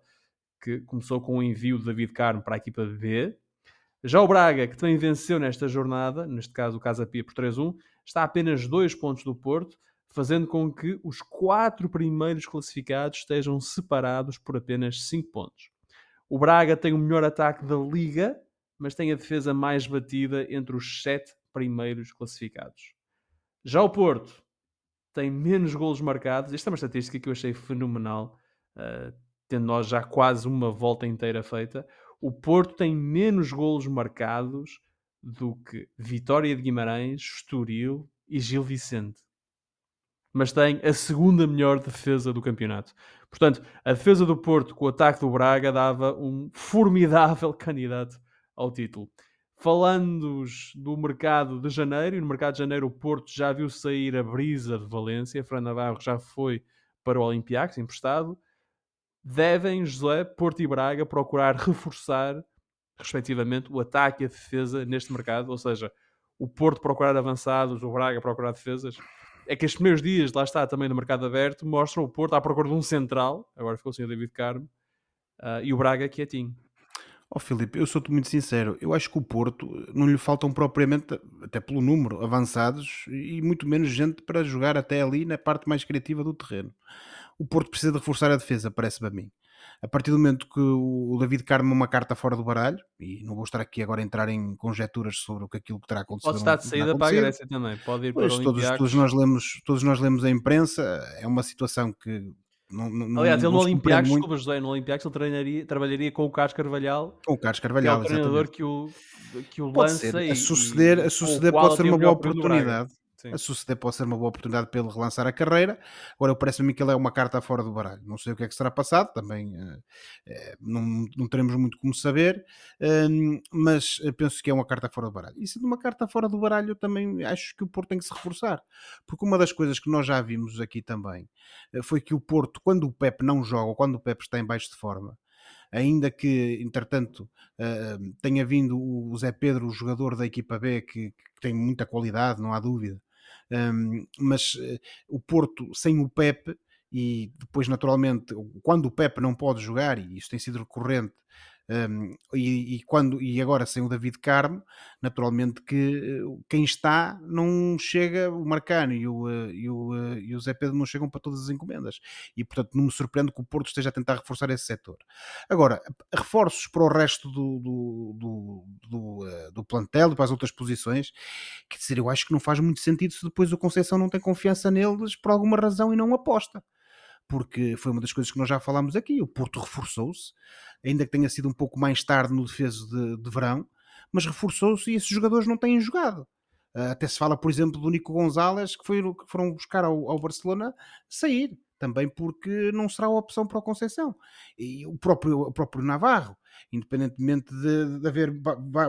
que começou com o envio de David Carmo para a equipa B. Já o Braga, que também venceu nesta jornada, neste caso o Casa Pia por 3-1, está a apenas dois pontos do Porto, fazendo com que os quatro primeiros classificados estejam separados por apenas 5 pontos. O Braga tem o melhor ataque da liga, mas tem a defesa mais batida entre os sete primeiros classificados. Já o Porto tem menos golos marcados. Esta é uma estatística que eu achei fenomenal, uh, tendo nós já quase uma volta inteira feita. O Porto tem menos golos marcados do que Vitória de Guimarães, Estoril e Gil Vicente. Mas tem a segunda melhor defesa do campeonato. Portanto, a defesa do Porto com o ataque do Braga dava um formidável candidato ao título. Falando do mercado de janeiro, e no mercado de janeiro o Porto já viu sair a brisa de Valência, Fran Navarro já foi para o Olympiacos, emprestado. Devem, José, Porto e Braga procurar reforçar, respectivamente, o ataque e a defesa neste mercado, ou seja, o Porto procurar avançados, o Braga procurar defesas. É que estes primeiros dias, lá está também no mercado aberto, mostram o Porto à procura de um central, agora ficou o senhor David Carmo, uh, e o Braga quietinho. Ó oh, Filipe, eu sou-te muito sincero, eu acho que o Porto não lhe faltam propriamente, até pelo número, avançados e muito menos gente para jogar até ali na parte mais criativa do terreno. O Porto precisa de reforçar a defesa, parece-me a mim. A partir do momento que o David Carmo uma carta fora do baralho, e não vou estar aqui agora a entrar em conjecturas sobre o que aquilo que terá acontecido. Pode estar de saída para a Grécia também, pode ir pois, para o todos, todos, nós lemos, todos nós lemos a imprensa, é uma situação que não, não, Aliás, ele não no Olympiacos, muito. desculpa José, no Olympiacos ele treinaria, trabalharia com o Carlos Carvalhal, com o Carlos Carvalhal, que é o treinador que o, que o pode lança ser. a suceder, e, a suceder pode ser uma boa oportunidade. Sim. A suceder pode ser uma boa oportunidade para ele relançar a carreira. Agora, parece-me que ele é uma carta fora do baralho. Não sei o que é que será passado, também uh, uh, não, não teremos muito como saber, uh, mas penso que é uma carta fora do baralho. E sendo uma carta fora do baralho, eu também acho que o Porto tem que se reforçar, porque uma das coisas que nós já vimos aqui também eh, foi que o Porto, quando o Pep não joga, ou quando o Pep está em baixo de forma, ainda que, entretanto, tenha vindo o Zé Pedro, o jogador da equipa B, que, que tem muita qualidade, não há dúvida, um, mas uh, o Porto sem o Pepe e depois naturalmente quando o Pepe não pode jogar e isso tem sido recorrente um, e, e, quando, e agora sem o David Carmo, naturalmente que uh, quem está não chega, o Marcano e o, uh, e, o, uh, e o Zé Pedro não chegam para todas as encomendas. E portanto não me surpreende que o Porto esteja a tentar reforçar esse setor. Agora, reforços para o resto do, do, do, do, do plantel para as outras posições, quer dizer, eu acho que não faz muito sentido se depois o Conceição não tem confiança neles por alguma razão e não aposta porque foi uma das coisas que nós já falámos aqui. O Porto reforçou-se, ainda que tenha sido um pouco mais tarde no defeso de, de verão, mas reforçou-se e esses jogadores não têm jogado. Uh, até se fala, por exemplo, do Nico Gonzalez, que, foi, que foram buscar ao, ao Barcelona sair também porque não será a opção para o Conceição. E o próprio, o próprio Navarro, independentemente de, de haver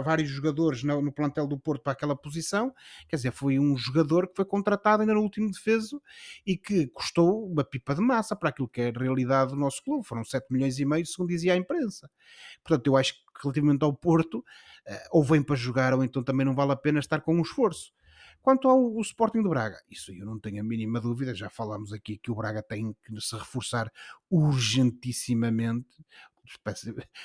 vários jogadores no, no, plantel do Porto para aquela posição, quer dizer, foi um jogador que foi contratado ainda no último defeso e que custou uma pipa de massa para aquilo que é a realidade do nosso clube. Foram 7 milhões e meio, segundo dizia a imprensa. Portanto, eu acho que relativamente ao Porto, eh, ou vem para jogar, ou então também não vale a pena estar com um esforço. Quanto ao Sporting do Braga, isso eu não tenho a mínima dúvida, já falámos aqui que o Braga tem que se reforçar urgentissimamente.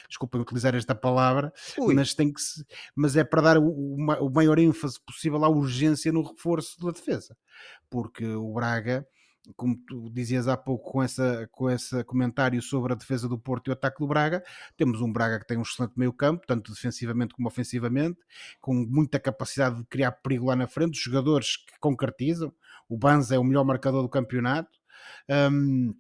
Desculpem utilizar esta palavra, Ui. mas tem que se, mas é para dar o, o maior ênfase possível à urgência no reforço da defesa, porque o Braga como tu dizias há pouco com, essa, com esse comentário sobre a defesa do Porto e o ataque do Braga, temos um Braga que tem um excelente meio campo, tanto defensivamente como ofensivamente, com muita capacidade de criar perigo lá na frente, jogadores que concretizam, o Banza é o melhor marcador do campeonato, um,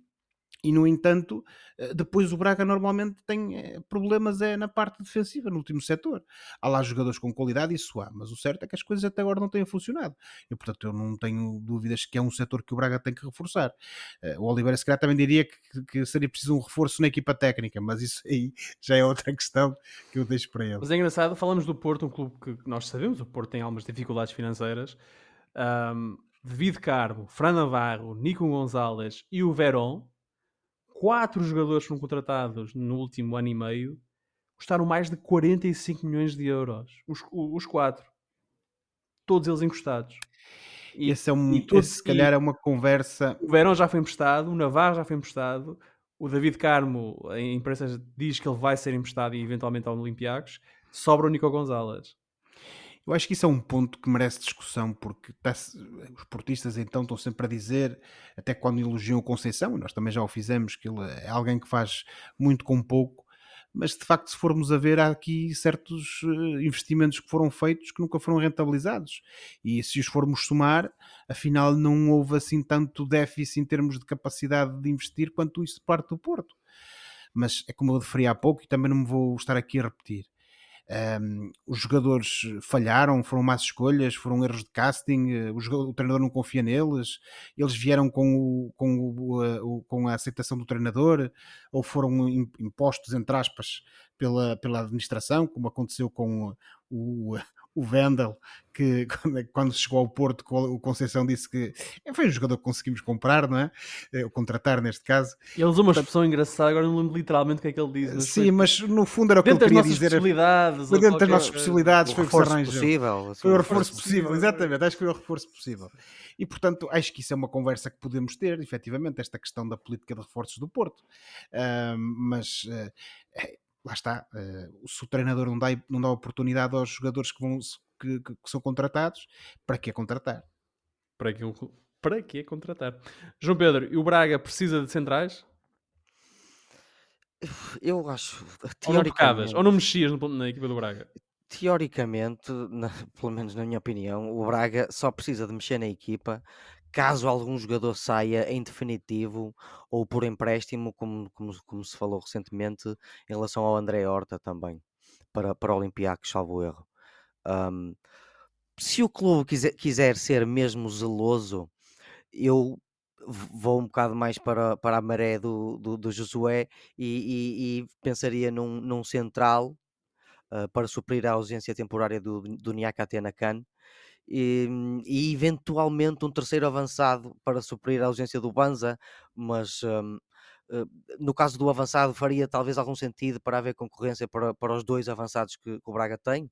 e no entanto, eh, depois o Braga normalmente tem eh, problemas é na parte defensiva, no último setor. Há lá jogadores com qualidade, isso há, mas o certo é que as coisas até agora não têm funcionado. E portanto eu não tenho dúvidas que é um setor que o Braga tem que reforçar. O Oliveira se calhar também diria que, que seria preciso um reforço na equipa técnica, mas isso aí já é outra questão que eu deixo para ele. Mas é engraçado, falamos do Porto, um clube que nós sabemos, o Porto tem algumas dificuldades financeiras. Um, David Carmo, Fran Navarro, Nico Gonzalez e o Verón quatro jogadores foram contratados no último ano e meio, custaram mais de 45 milhões de euros. Os, os quatro. Todos eles encostados. E, esse, é um, e todos, esse, se calhar, é uma conversa. O Verão já foi emprestado, o Navarro já foi emprestado, o David Carmo, a imprensa diz que ele vai ser emprestado e eventualmente ao Olympiacos. Sobra o Nico Gonzalez. Eu acho que isso é um ponto que merece discussão, porque tá os portistas então estão sempre a dizer, até quando elogiam o Conceição, e nós também já o fizemos, que ele é alguém que faz muito com pouco, mas de facto, se formos a ver, há aqui certos eh, investimentos que foram feitos que nunca foram rentabilizados. E se os formos somar, afinal, não houve assim tanto déficit em termos de capacidade de investir quanto isso de parte do Porto. Mas é como eu referi há pouco e também não me vou estar aqui a repetir um, os jogadores falharam, foram más escolhas, foram erros de casting, uh, o, o, treinador não confia neles, eles vieram com, o, com, o, uh, com a aceitação do treinador ou foram impostos, entre aspas, pela, pela administração, como aconteceu com o, o Vendel, que quando chegou ao Porto, o Conceição disse que foi um jogador que conseguimos comprar, não é? Eh, contratar neste caso. Ele usou uma expressão engraçada, agora não lembro literalmente o que é que ele diz. Mas sim, foi... mas no fundo era o que ele queria dizer. Possibilidades, foi dentro das nossas possibilidades, foi o que se arranjou. Possível, foi o reforço possível, exatamente, acho que foi o reforço possível. E portanto, acho que isso é uma conversa que podemos ter, efetivamente, esta questão da política de reforços do Porto. Uh, mas uh, lá está, uh, se o treinador não dá, não dá oportunidade aos jogadores que, vão, que, que, que são contratados, para que contratar? Para que, para que contratar? João Pedro, e o Braga precisa de centrais? Eu acho. Ou não tocavas, ou não mexias no, na equipa do Braga? Teoricamente, na, pelo menos na minha opinião, o Braga só precisa de mexer na equipa caso algum jogador saia em definitivo ou por empréstimo, como, como, como se falou recentemente em relação ao André Horta também, para, para o Olympiacos, salvo erro. Um, se o clube quiser, quiser ser mesmo zeloso, eu vou um bocado mais para, para a maré do, do, do Josué e, e, e pensaria num, num central uh, para suprir a ausência temporária do, do Niakate Nakan e, e, eventualmente um terceiro avançado para suprir a ausência do Banza, mas um, uh, no caso do avançado faria talvez algum sentido para haver concorrência para, para os dois avançados que, que o Braga tem,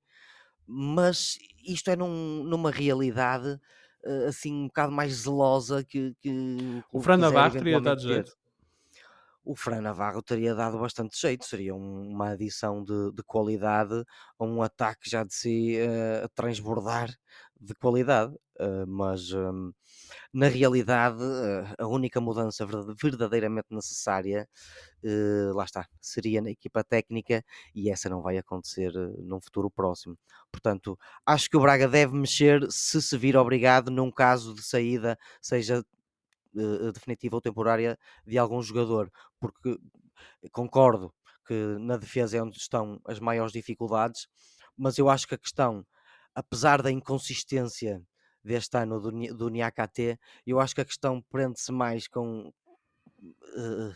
mas isto é num, numa realidade uh, assim um bocado mais zelosa que, que o, Fran Navarro teria dado jeito o Fran Navarro teria dado bastante jeito, seria um, uma adição de, de, qualidade a um ataque já de si uh, a transbordar de qualidade, uh, mas um, na realidade uh, a única mudança verdadeiramente necessária, lá está, seria na equipa técnica e essa não vai acontecer num futuro próximo. Portanto, acho que o Braga deve mexer se se vir obrigado num caso de saída, seja uh, definitiva ou temporária de algum jogador, porque concordo que na defesa é onde estão as maiores dificuldades, mas eu acho que a questão, apesar da inconsistência deste ano do, do Niakate, eu acho que a questão prende-se mais com uh,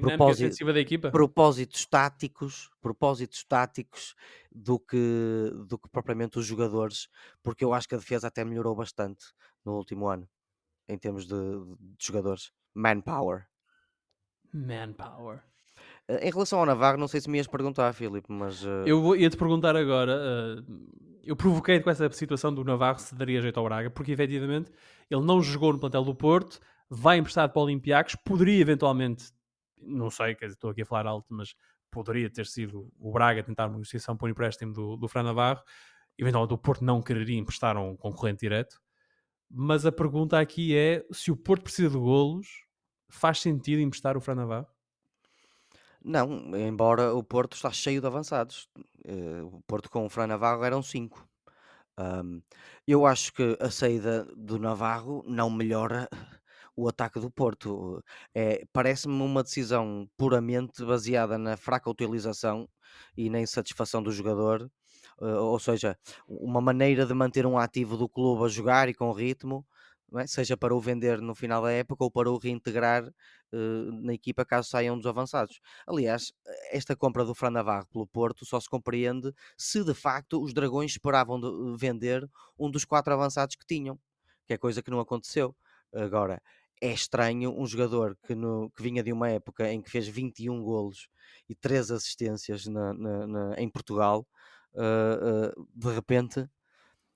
propósito, da equipa? propósitos táticos, propósitos táticos do que, do que propriamente os jogadores, porque eu acho que a defesa até melhorou bastante no último ano em termos de, de jogadores. Manpower. Manpower. Uh, em relação ao Navarro, não sei se me ias perguntar, Filipe, mas. Uh... Eu ia-te perguntar agora. Uh, eu provoquei com essa situação do Navarro se daria jeito ao Braga, porque efetivamente ele não jogou no plantel do Porto, vai emprestado para o Olympiacos, poderia eventualmente, não sei, quer dizer, estou aqui a falar alto, mas poderia ter sido o Braga tentar uma negociação para o empréstimo do, do Fran Navarro. Eventualmente o Porto não quereria emprestar a um concorrente direto mas a pergunta aqui é: se o Porto precisa de golos, faz sentido emprestar o Fran Navarro? Não, embora o Porto está cheio de avançados. Uh, o Porto com o Fran Navarro eram cinco. Um, eu acho que a saída do Navarro não melhora o ataque do Porto. É, Parece-me uma decisão puramente baseada na fraca utilização e na insatisfação do jogador ou seja, uma maneira de manter um ativo do clube a jogar e com ritmo, é? seja para o vender no final da época ou para o reintegrar uh, na equipa caso saiam dos avançados. Aliás, esta compra do Fran Navarro pelo Porto só se compreende se de facto os Dragões esperavam eh, vender um dos quatro avançados que tinham, que é coisa que não aconteceu. Agora, é estranho um jogador que, no, que vinha de uma época em que fez 21 golos e 3 assistências na, na, na, em Portugal de repente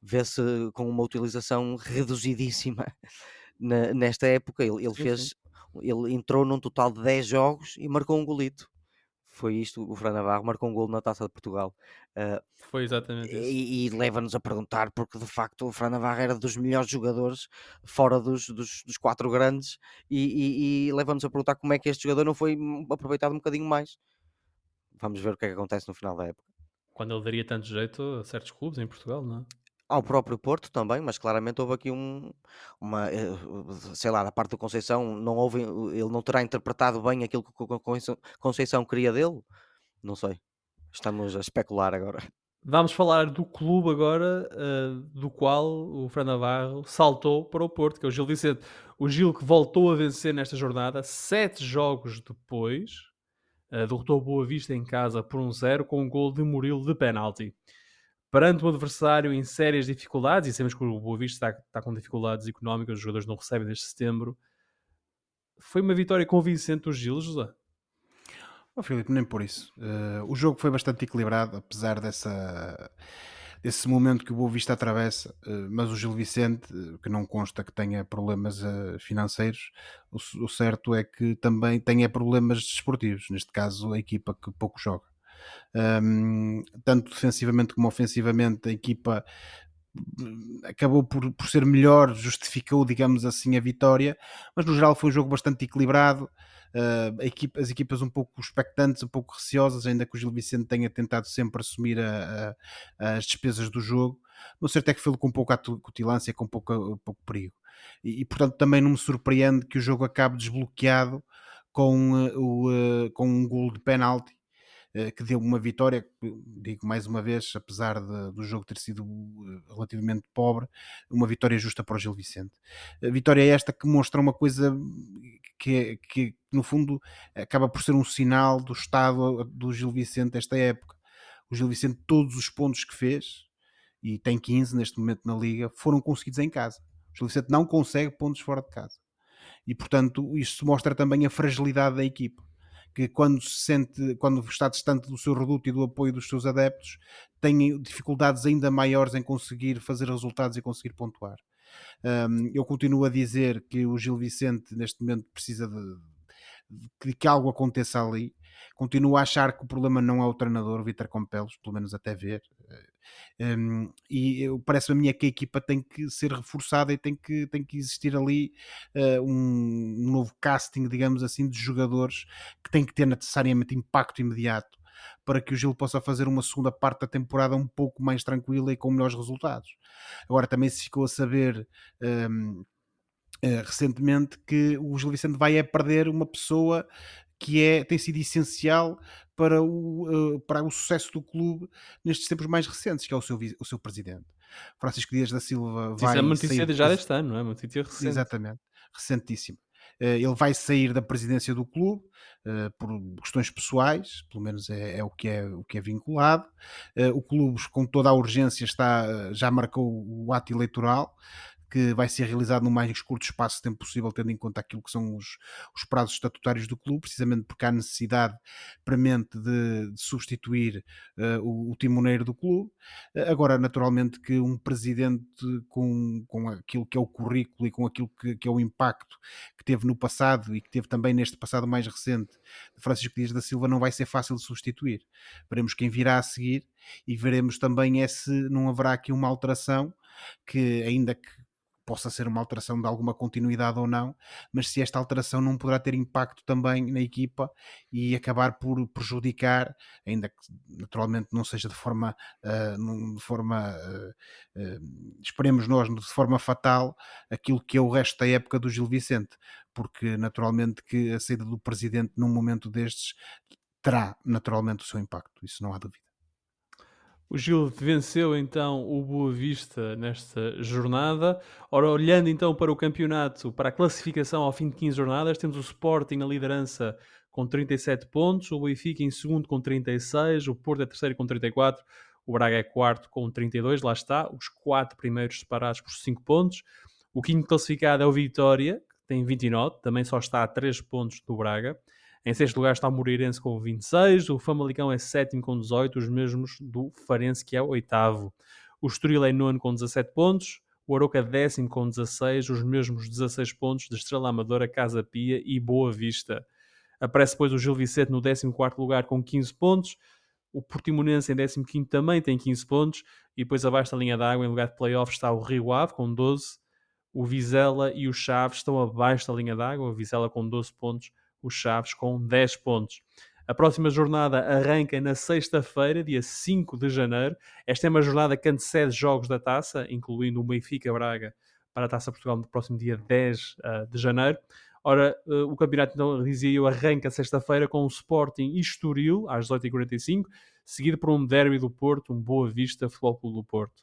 vê-se com uma utilização reduzidíssima na, nesta época. Ele, ele fez, ele entrou num total de 10 jogos e marcou um golito. Foi isto, o Fran Navarro marcou um golo na Taça de Portugal. Uh, Foi exatamente isso. E, e leva-nos a perguntar, porque de facto o Fran Navarro era dos melhores jogadores fora dos, dos, dos quatro grandes, e, e, e leva-nos a perguntar como é que este jogador não foi aproveitado um bocadinho mais. Vamos ver o que é que acontece no final da época quando ele daria tanto jeito a certos clubes em Portugal, não é? Ao próprio Porto também, mas claramente houve aqui um, uma, eh, sei lá, da parte do Conceição, não houve, ele não terá interpretado bem aquilo que o Conceição queria dele, não sei, estamos a especular agora. Vamos falar do clube agora, uh, do qual o Fran Navarro saltou para o Porto, que é o Gil Vicente. O Gil que voltou a vencer nesta jornada, sete jogos depois, uh, derrotou Boa Vista em casa por um 0 com um gol de Murilo de penalti. Perante um adversário em sérias dificuldades, e sabemos que o Boa Vista está, está com dificuldades económicas, os jogadores não recebem desde setembro, foi uma vitória convincente do Gil, José? Oh, Filipe, nem por isso. Uh, o jogo foi bastante equilibrado, apesar dessa esse momento que o Boa Vista atravessa, eh, mas o Gil Vicente, eh, que não consta que tenha problemas eh, financeiros, o certo é que também tenha problemas desportivos, neste caso a equipa que pouco joga. Tanto defensivamente como ofensivamente, a equipa hum, acabou por, por ser melhor, justificou, digamos assim, a vitória, mas no geral foi um jogo bastante equilibrado uh, equipa, as equipas um pouco expectantes, um pouco receosas, ainda que o Gil Vicente tenha tentado sempre assumir a, a, as despesas do jogo. O certo é que fez com pouca cutilância, com pouco, pouco perigo. E, e, portanto também não me surpreende que o jogo acabe desbloqueado com, uh, o, uh, com um gol de penalti que deu uma vitória, digo mais uma vez, apesar de, do jogo ter sido relativamente pobre, uma vitória justa para o Gil Vicente. A vitória é esta que mostra uma coisa que, é, que no fundo acaba por ser um sinal do estado do Gil Vicente esta época. O Gil Vicente, todos os pontos que fez, e tem 15 neste momento na liga, foram conseguidos em casa. O Gil Vicente não consegue pontos fora de casa. E portanto, isto mostra também a fragilidade da equipa. Que quando se sente, quando está distante do seu reduto e do apoio dos seus adeptos, tem dificuldades ainda maiores em conseguir fazer resultados e conseguir pontuar. Um, eu continuo a dizer que o Gil Vicente neste momento precisa de, de que algo aconteça ali. Continuo a achar que o problema não é o treinador, o Vitor Compelos, pelo menos até ver. Um, e parece-me a mim que a equipa tem que ser reforçada e tem que, tem que existir ali uh, um, um, novo casting, digamos assim, de jogadores que tem que ter necessariamente impacto imediato para que o Gil possa fazer uma segunda parte da temporada um pouco mais tranquila e com melhores resultados. Agora também se ficou a saber. Um, Uh, recentemente que o Gil Vicente vai a perder uma pessoa que é, tem sido essencial para o, uh, para o sucesso do clube nestes tempos mais recentes, que é o seu, o seu presidente. Francisco Dias da Silva vai. Isso é uma notícia já deste ano, não é? Uma notícia recente. Exatamente, recentíssima. Uh, ele vai sair da presidência do clube uh, por questões pessoais, pelo menos é, é, o, que é o que é vinculado. o clube, com toda a urgência, está, já marcou o ato eleitoral que vai ser realizado no mais curto espaço de tempo possível, tendo em conta aquilo que são os, os prazos estatutários do clube, precisamente porque há necessidade premente de, de substituir uh, o, o, timoneiro do clube. Uh, agora, naturalmente, que um presidente com, com aquilo que é o currículo e com aquilo que, que, é o impacto que teve no passado e que teve também neste passado mais recente Francisco Dias da Silva não vai ser fácil de substituir. Veremos quem virá a seguir e veremos também é se não haverá aqui uma alteração que, ainda que possa ser uma alteração de alguma continuidade ou não, mas se esta alteração não poderá ter impacto também na equipa e acabar por prejudicar, ainda que naturalmente não seja de forma, uh, de forma uh, uh, esperemos nós, de forma fatal, aquilo que é o resto da época do Gil Vicente, porque naturalmente que a saída do presidente num momento destes terá naturalmente o seu impacto, isso não há dúvida. O Gil venceu então o Boa Vista nesta jornada. Ora, olhando então para o campeonato, para a classificação ao fim de 15 jornadas, temos o Sporting na liderança com 37 pontos, o Benfica em segundo com 36, o Porto é terceiro com 34, o Braga é quarto com 32, lá está, os quatro primeiros separados por 5 pontos. O quinto classificado é o Vitória, que tem 29, também só está a 3 pontos do Braga. Em sexto lugar está o Moreirense com 26, o Famalicão é sétimo com 18, os mesmos do Farense, que é oitavo. O Estoril é nono com 17 pontos, o Aroca décimo com 16, os mesmos 16 pontos de Estrela Amadora, Casa Pia e Boa Vista. Aparece depois o Gil Vicente no 14 lugar com 15 pontos, o Portimonense em 15 também tem 15 pontos, e depois abaixo da linha d'água, em lugar de playoff, está o Rio Ave com 12, o Vizela e o Chaves estão abaixo da linha d'água, o Vizela com 12 pontos, os Chaves com 10 pontos. A próxima jornada arranca na sexta-feira, dia 5 de janeiro. Esta é uma jornada que antecede jogos da taça, incluindo o Benfica Braga para a Taça Portugal no próximo dia 10 uh, ah, de janeiro. Ora, uh, o campeonato, então, dizia eu, arranca sexta-feira com o Sporting Estoril, às 18h45, seguido por um derby do Porto, um Boa Vista Futebol Clube do Porto.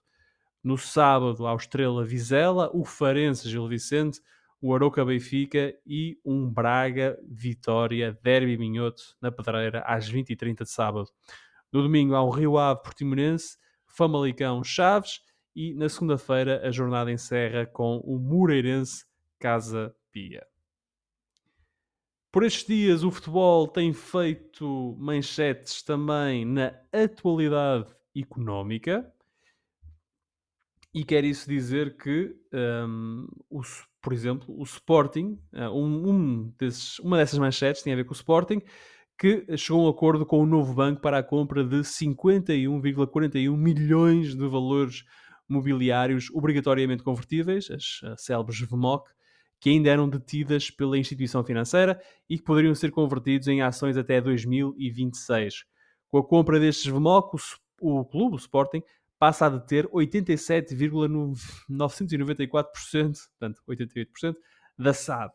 No sábado, ao Estrela Vizela, o Farense Gil Vicente, o Aroca Benfica e um Braga Vitória Derby Minhoto na Pedreira às 20h30 de sábado. No domingo há o Rio Ave Portimonense, Famalicão Chaves e na segunda-feira a jornada encerra com o Moreirense Casa Pia. Por estes dias o futebol tem feito manchetes também na atualidade económica e quer isso dizer que um, o por exemplo, o Sporting, eh, um, um desses, uma dessas manchetes tem a ver com o Sporting, que chegou a um acordo com o novo banco para a compra de 51,41 milhões de valores mobiliários obrigatoriamente convertíveis, as célebres VMOC, que ainda eram detidas pela instituição financeira e que poderiam ser convertidos em ações até 2026. Com a compra destes VMOC, o, o clube, o Sporting, passa a deter 87,994%, portanto 88%, da SAD.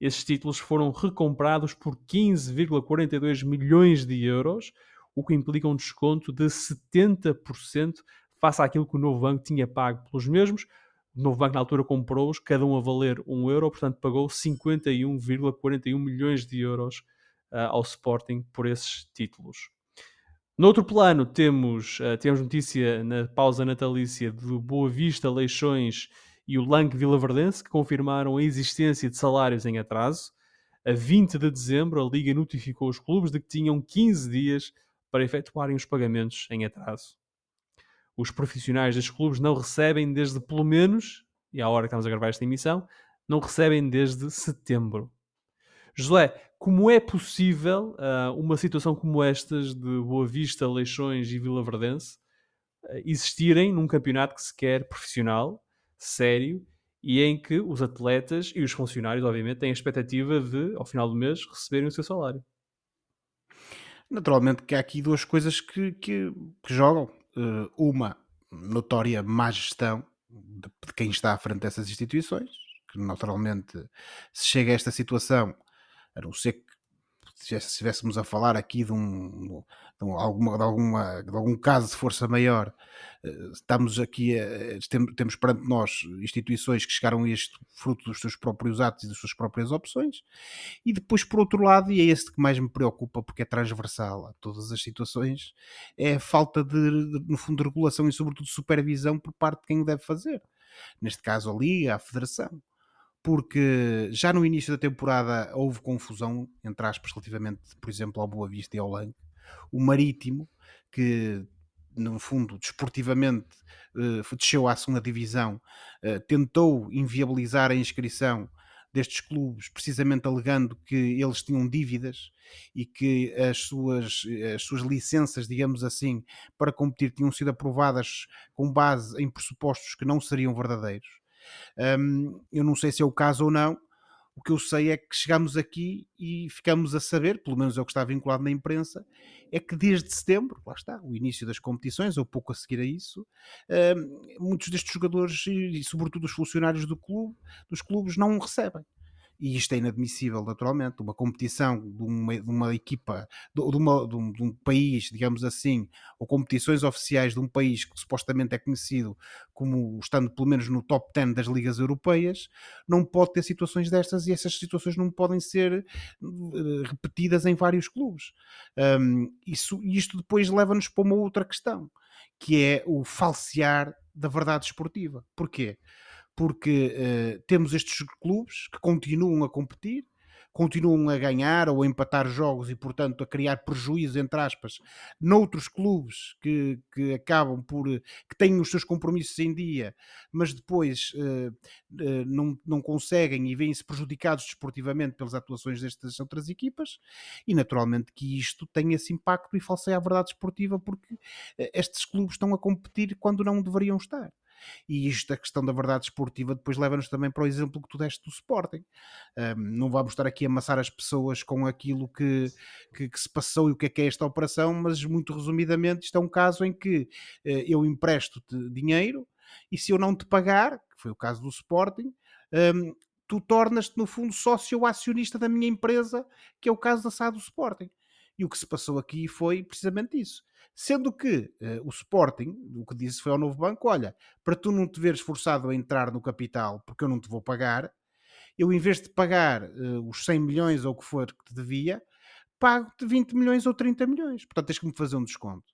esses títulos foram recomprados por 15,42 milhões de euros, o que implica um desconto de 70% face àquilo que o novo banco tinha pago pelos mesmos. O novo banco, na altura, comprou-os, cada um a valer 1 euro, portanto, pagou 51,41 milhões de euros uh, ao Sporting por esses títulos. Noutro plano, temos, uh, temos notícia na pausa natalícia do Boa Vista, Leixões e o Lanque Vilaverdense, que confirmaram a existência de salários em atraso. A 20 de dezembro, a Liga notificou os clubes de que tinham 15 dias para efetuarem os pagamentos em atraso. Os profissionais dos clubes não recebem desde pelo menos, e à hora que estamos a gravar esta emissão, não recebem desde setembro. José, como é possível uh, uma situação como estas de Boa Vista, Leixões e Vila Verdense uh, existirem num campeonato que se quer profissional, sério, e em que os atletas e os funcionários, obviamente, têm a expectativa de, ao final do mês, receberem o seu salário? Naturalmente que há aqui duas coisas que, que, que jogam. Uh, uma notória má gestão de, de, quem está à frente dessas instituições, que naturalmente se chega a esta situação, a não ser que se estivéssemos a falar aqui de, um, de, alguma, de, alguma, de algum caso de força maior, eh, estamos aqui, a, temos perante nós instituições que chegaram a este fruto dos seus próprios atos e das suas próprias opções, e depois, por outro lado, e é esse que mais me preocupa porque é transversal a todas as situações, é a falta de, no fundo, de regulação e, sobretudo, supervisão por parte de quem o deve fazer. Neste caso, a Liga, a Federação porque já no início da temporada houve confusão, entre aspas, relativamente, por exemplo, ao Boa Vista e ao Lanque. O Marítimo, que no fundo, desportivamente, uh, desceu à segunda divisão, uh, tentou inviabilizar a inscrição destes clubes, precisamente alegando que eles tinham dívidas e que as suas, as suas licenças, digamos assim, para competir tinham sido aprovadas com base em pressupostos que não seriam verdadeiros. Um, eu não sei se é o caso ou não. O que eu sei é que chegamos aqui e ficamos a saber, pelo menos é o que está vinculado na imprensa, é que desde setembro, lá está, o início das competições, ou pouco a seguir a isso, muitos destes jogadores e, sobretudo os funcionários do clube, dos clubes não recebem e isto é inadmissível, naturalmente, uma competição de uma, de uma equipa, de, uma, de, um, de, um, país, digamos assim, ou competições oficiais de um país que supostamente é conhecido como estando pelo menos no top 10 das ligas europeias, não pode ter situações destas e essas situações não podem ser uh, repetidas em vários clubes. Um, isso, isto depois leva-nos para uma outra questão, que é o falsear da verdade esportiva. Porquê? Porque uh, temos estes clubes que continuam a competir, continuam a ganhar ou a empatar jogos e, portanto, a criar prejuízo, entre aspas, noutros clubes que, que acabam por. que têm os seus compromissos em dia, mas depois uh, uh, não, não conseguem e vêm-se prejudicados desportivamente pelas atuações destas outras equipas, e naturalmente que isto tem esse impacto e falseia a verdade esportiva, porque estes clubes estão a competir quando não deveriam estar. E isto, a questão da verdade esportiva, depois leva-nos também para o exemplo que tu deste do Sporting. Um, não vamos estar aqui a amassar as pessoas com aquilo que, que, que, se passou e o que é que é esta operação, mas muito resumidamente, isto é um caso em que uh, eu empresto-te dinheiro e se eu não te pagar, que foi o caso do Sporting, um, tu tornas-te no fundo sócio acionista da minha empresa, que é o caso da SAD do Sporting. E o que se passou aqui foi precisamente isso. Sendo que uh, o Sporting, o que disse foi ao novo banco: olha, para tu não te veres forçado a entrar no capital porque eu não te vou pagar, eu em vez de pagar uh, os 100 milhões ou o que for que te devia, pago-te 20 milhões ou 30 milhões. Portanto, tens que me fazer um desconto.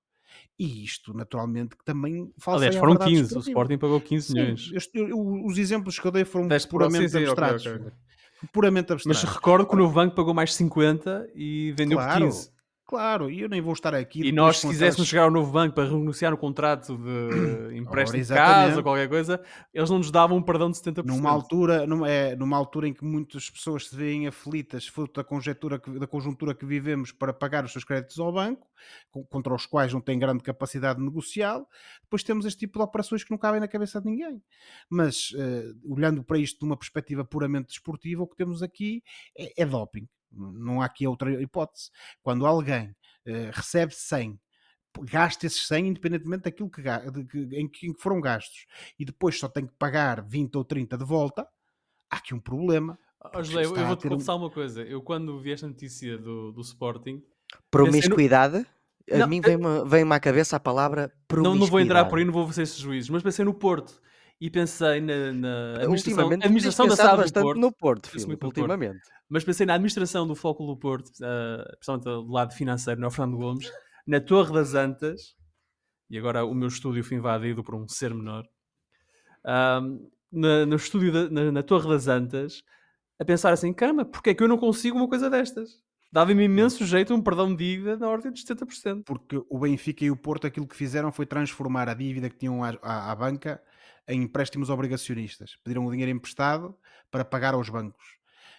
E isto, naturalmente, que também falsa Aliás, foram 15, esportiva. o Sporting pagou 15 milhões. eu, eu, os exemplos que eu dei foram Deste puramente sim, abstratos. Okay, okay. Puramente abstratos. Mas recordo que o novo banco pagou mais 50 e vendeu claro. por 15. Claro, e eu nem vou estar aqui. E nós, se quiséssemos chegar ao novo banco para renegociar o contrato de empréstimo de casa ou qualquer coisa, eles não nos davam um perdão de 70%. Numa altura, numa, é, numa altura em que muitas pessoas se veem aflitas, fruto da, conjectura que, da conjuntura que vivemos, para pagar os seus créditos ao banco, contra os quais não têm grande capacidade negocial, depois temos este tipo de operações que não cabem na cabeça de ninguém. Mas, uh, olhando para isto de uma perspectiva puramente desportiva, o que temos aqui é, é doping não há aqui outra hipótese. Quando alguém uh, recebe 100, gasta esses 100 independentemente daquilo que, de, que, em, que, foram gastos e depois só tem que pagar 20 ou 30 de volta, há aqui um problema. Oh, José, eu, vou-te um... confessar uma coisa. Eu, quando vi esta notícia do, do Sporting. Promiscuidade? No... A não, mim vem-me vem à cabeça a palavra promiscuidade. Não, não vou entrar por aí, não vou fazer esses juízos, mas pensei no Porto e pensei na, na administração, administração da SAD do Porto. no Porto, filho, ultimamente. Porto. Mas pensei na administração do Foco do Porto, uh, principalmente do lado financeiro, no Fernando Gomes, na Torre das Antas, e agora o meu estúdio foi invadido por um ser menor, na, no estúdio, da, na, na, Torre das Antas, a pensar assim, caramba, porque é que eu não consigo uma coisa destas? Dava-me imenso jeito um perdão de dívida na ordem de 70%. Porque o Benfica e o Porto aquilo que fizeram foi transformar a dívida que tinham à, à, à banca em empréstimos obrigacionistas. Pediram o dinheiro emprestado para pagar aos bancos.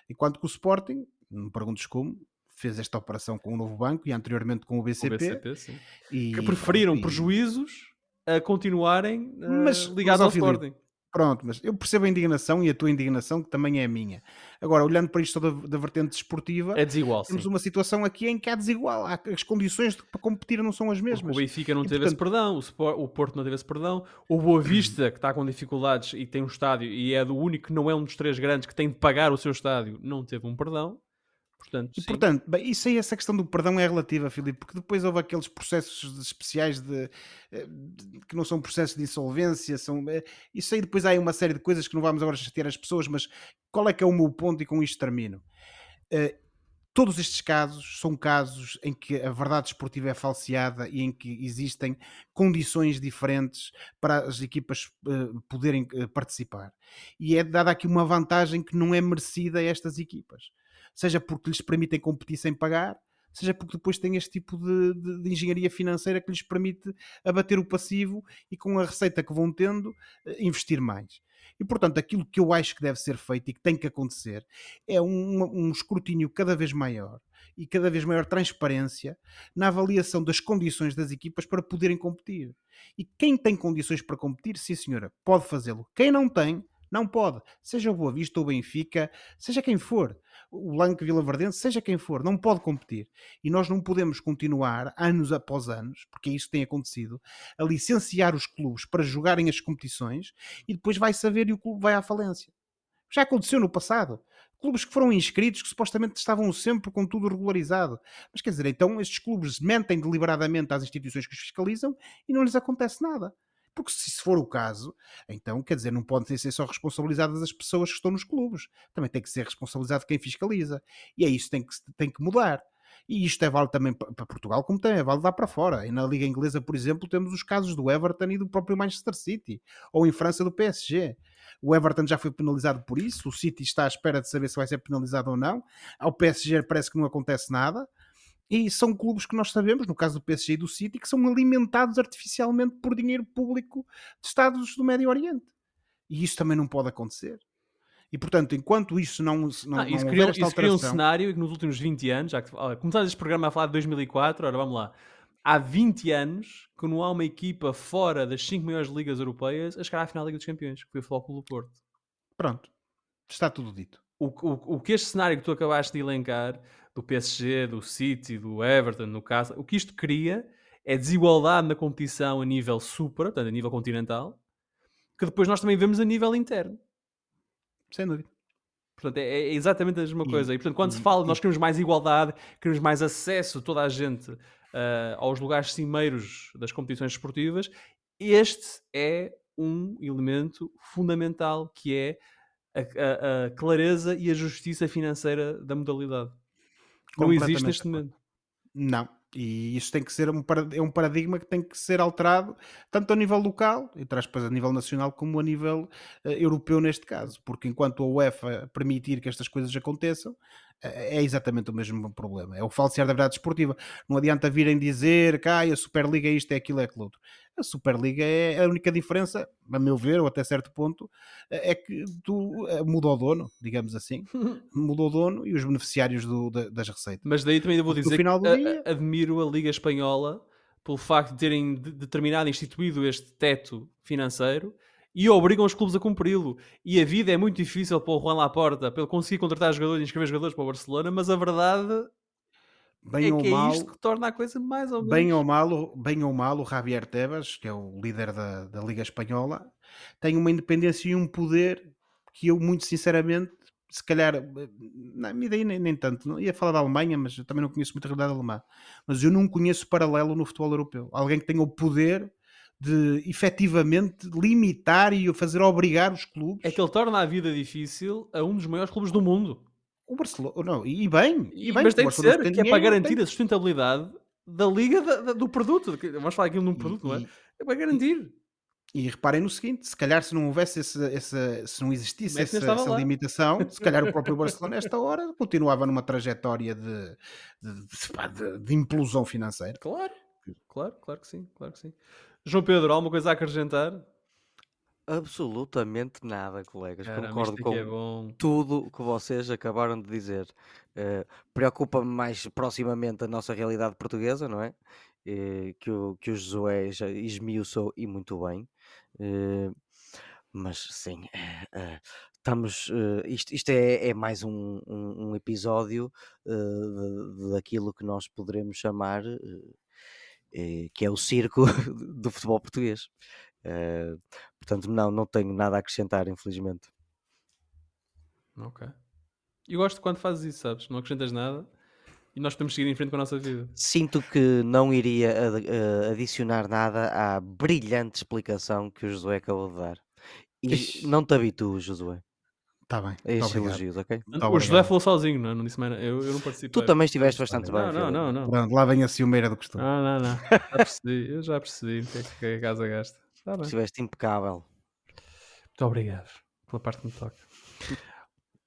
Enquanto que o Sporting, não me perguntes como, fez esta operação com o um novo banco e anteriormente com o BCP. O BCP e, que preferiram e, prejuízos a continuarem uh, mas, ligados ao Sporting. Pronto, mas eu percebo a indignação e a tua indignação, que também é a minha. Agora, olhando para isto da, da vertente desportiva, é desigual, temos sim. uma situação aqui em que é desigual. Há, as condições de, para competir não são as mesmas. O Benfica não e, teve portanto... esse perdão, o, Sport, o, Porto não teve esse perdão, o Boa Vista, que está com dificuldades e tem um estádio, e é o único que não é um dos três grandes que tem de pagar o seu estádio, não teve um perdão. Portanto, e, portanto, bem, isso aí, essa questão do perdão é relativa, Filipe, porque depois houve aqueles processos especiais de, eh, de, que não são processos de insolvência, são, eh, isso aí depois há aí uma série de coisas que não vamos agora chatear as pessoas, mas qual é que é o meu ponto e com isto termino? Uh, todos estes casos são casos em que a verdade esportiva é falseada e em que existem condições diferentes para as equipas uh, poderem uh, participar. E é dada aqui uma vantagem que não é merecida a estas equipas seja porque lhes permitem competir sem pagar, seja porque depois têm este tipo de, de, de, engenharia financeira que lhes permite abater o passivo e com a receita que vão tendo, eh, investir mais. E portanto, aquilo que eu acho que deve ser feito e que tem que acontecer é um, um escrutínio cada vez maior e cada vez maior transparência na avaliação das condições das equipas para poderem competir. E quem tem condições para competir, sim senhora, pode fazê-lo. Quem não tem, não pode. Seja o Boa Vista ou o Benfica, seja quem for, o Lanque Vila Verdense, seja quem for, não pode competir. E nós não podemos continuar, anos após anos, porque é isso tem acontecido, a licenciar os clubes para jogarem as competições e depois vai saber e o clube vai à falência. Já aconteceu no passado. Clubes que foram inscritos, que supostamente estavam sempre com tudo regularizado. Mas quer dizer, então estes clubes mentem deliberadamente às instituições que os fiscalizam e não lhes acontece nada. Porque se for o caso, então, quer dizer, não podem ser só responsabilizadas as pessoas que estão nos clubes. Também tem que ser responsabilizado quem fiscaliza. E é isso que tem que, tem que mudar. E isto é válido também para Portugal, como também é válido lá para fora. E na Liga Inglesa, por exemplo, temos os casos do Everton e do próprio Manchester City. Ou em França, do PSG. O Everton já foi penalizado por isso. O City está à espera de saber se vai ser penalizado ou não. Ao PSG parece que não acontece nada. E são clubes que nós sabemos, no caso do PSG e do City, que são alimentados artificialmente por dinheiro público de Estados do Médio Oriente. E isso também não pode acontecer. E portanto, enquanto isso não, não, ah, isso não criou, isso criou um cenário que nos últimos 20 anos, já que olha, começámos este programa a falar de 2004, ora vamos lá. Há 20 anos que não há uma equipa fora das 5 maiores ligas europeias a chegar à final da Liga dos Campeões, que foi o Futebol do Porto. Pronto, está tudo dito. O, o, o que este cenário que tu acabaste de elencar do PSG, do City, do Everton, no caso, o que isto cria é desigualdade na competição a nível supra, portanto, a nível continental, que depois nós também vemos a nível interno. Sem dúvida. Portanto, é, é exatamente a mesma e, coisa. E, portanto, quando e, se fala, e, nós queremos mais igualdade, queremos mais acesso, toda a gente, uh, aos lugares cimeiros das competições esportivas, este é um elemento fundamental, que é a, a, a clareza e a justiça financeira da modalidade. Não existe neste momento. Não. E isso tem que ser um, é um paradigma que tem que ser alterado tanto a nível local, e traz depois a nível nacional, como a nível uh, europeu neste caso. Porque enquanto a UEFA permitir que estas coisas aconteçam, é exatamente o mesmo problema. É o falsear da verdade esportiva. Não adianta virem dizer que ah, a Superliga é isto, é aquilo, é aquilo outro. A Superliga é a única diferença, a meu ver, ou até certo ponto, é que tu eh, muda o dono, digamos assim, muda o dono e os beneficiários do, das receitas. Mas daí também vou dizer que dia... admiro a Liga Espanhola pelo facto de terem determinado, instituído este teto financeiro e obrigam os clubes a cumpri-lo. E a vida é muito difícil para o Juan Laporta, para ele conseguir contratar jogadores e inscrever jogadores para o Barcelona, mas a verdade bem é ou que mal, é isto que torna a coisa mais ou menos. Bem ou mal, bem ou mal o Javier Tebas, que é o líder da, da Liga Espanhola, tem uma independência e um poder que eu, muito sinceramente, se calhar, na minha ideia nem, nem tanto, não ia falar da Alemanha, mas eu também não conheço muito a realidade alemã. Mas eu não conheço paralelo no futebol europeu. Alguém que tenha o poder de efetivamente limitar e fazer obrigar os clubes. É que ele torna a vida difícil a um dos maiores clubes do mundo. O Barcelona, não, e bem, e bem mas tem que ser, que é para garantir a sustentabilidade da liga da- da- do produto. Vamos falar aqui num produto, não é? e- É para garantir. E reparem no seguinte: se calhar se não houvesse esse, esse- se não existisse essa, essa limitação, se calhar o próprio Barcelona, nesta hora, continuava numa trajetória de, de- de- de- de implosão financeira. Claro, claro, claro que sim, claro que sim. João Pedro, alguma coisa a acrescentar? Absolutamente nada, colegas. Caramba, Concordo com é tudo o que vocês acabaram de dizer. Eh, Preocupa-me mais proximamente a nossa realidade portuguesa, não é? Eh, que, o, que o Josué já esmiuçou e muito bem. Eh, mas sim, estamos. isto isto é, é mais um, um- um episódio daquilo que nós poderemos chamar. Eh, que é o circo do futebol português. Eh, portanto, não, não tenho nada a acrescentar, infelizmente. Ok. Eu gosto quando fazes isso, sabes? Não acrescentas nada e nós podemos seguir em frente com a nossa vida. Sinto que não iria eh, adicionar nada à brilhante explicação que o Josué acabou de dar. E Ixi. não te habitues, Josué, Está bem. estes obrigado. elogios, ok? Muito o José falou sozinho, não é? Não disse mais. Eu, eu não participei. Tu também estiveste bastante bem. Não, não, não, não. Pronto, lá vem a ciumeira do costume. Não, não, não. Já percebi, eu já percebi o que é que a casa gasta. Está bem. Estiveste impecável. Muito obrigado pela parte que me toca.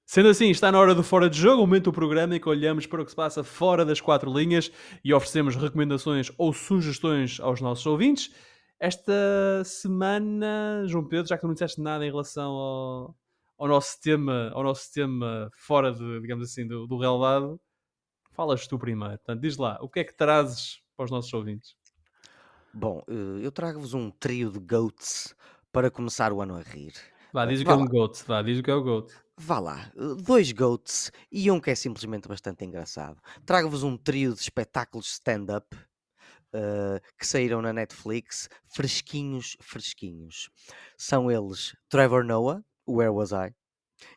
Sendo assim, está na hora do Fora de Jogo, o momento do programa em que olhamos para o que se passa fora das quatro linhas e oferecemos recomendações ou sugestões aos nossos ouvintes. Esta semana, João Pedro, já que não disseste nada em relação ao, ao nosso tema, ao nosso tema fora de, digamos assim, do, do relevado, falas tu primeiro. Portanto, diz lá, o que é que trazes para os nossos ouvintes? Bom, eh, eu trago-vos um trio de goats para começar o ano a rir. Vá, diz o que Vá é um. GOAT. Vá, diz o que é o GOAT. Vá lá, eh, dois goats e um que é simplesmente bastante engraçado. Trago-vos um trio de espetáculos stand-up eh, que saíram na Netflix, fresquinhos, fresquinhos. São eles Trevor Noah, Where Was I?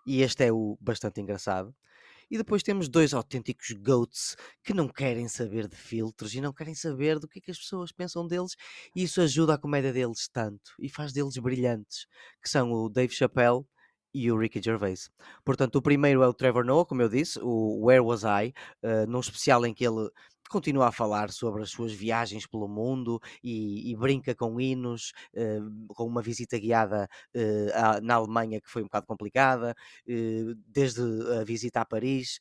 E este é o bastante engraçado. E depois temos dois autênticos goats que não querem saber de filtros e não querem saber do que é que as pessoas pensam deles, e isso ajuda a comédia deles tanto e faz deles brilhantes, que são o Dave Chappelle e o Ricky Gervais. Portanto, o primeiro é o Trevor Noah, como eu disse, o Where Was I, eh, num especial em que ele continua a falar sobre as suas viagens pelo mundo e, e brinca com hinos, eh, com uma visita guiada eh, à- na Alemanha que foi um bocado complicada, eh, desde a visita a Paris,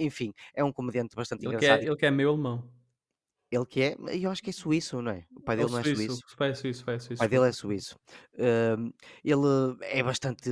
enfim, é um comediante bastante Ele que, engraçado. é, ele que é meio alemão. Ele que é, eu acho que é suíço, não é? O pai É o dele não é suíço, suíço. O pai é suíço, o pai é O suíço. pai dele é suíço. Hum, ele é bastante.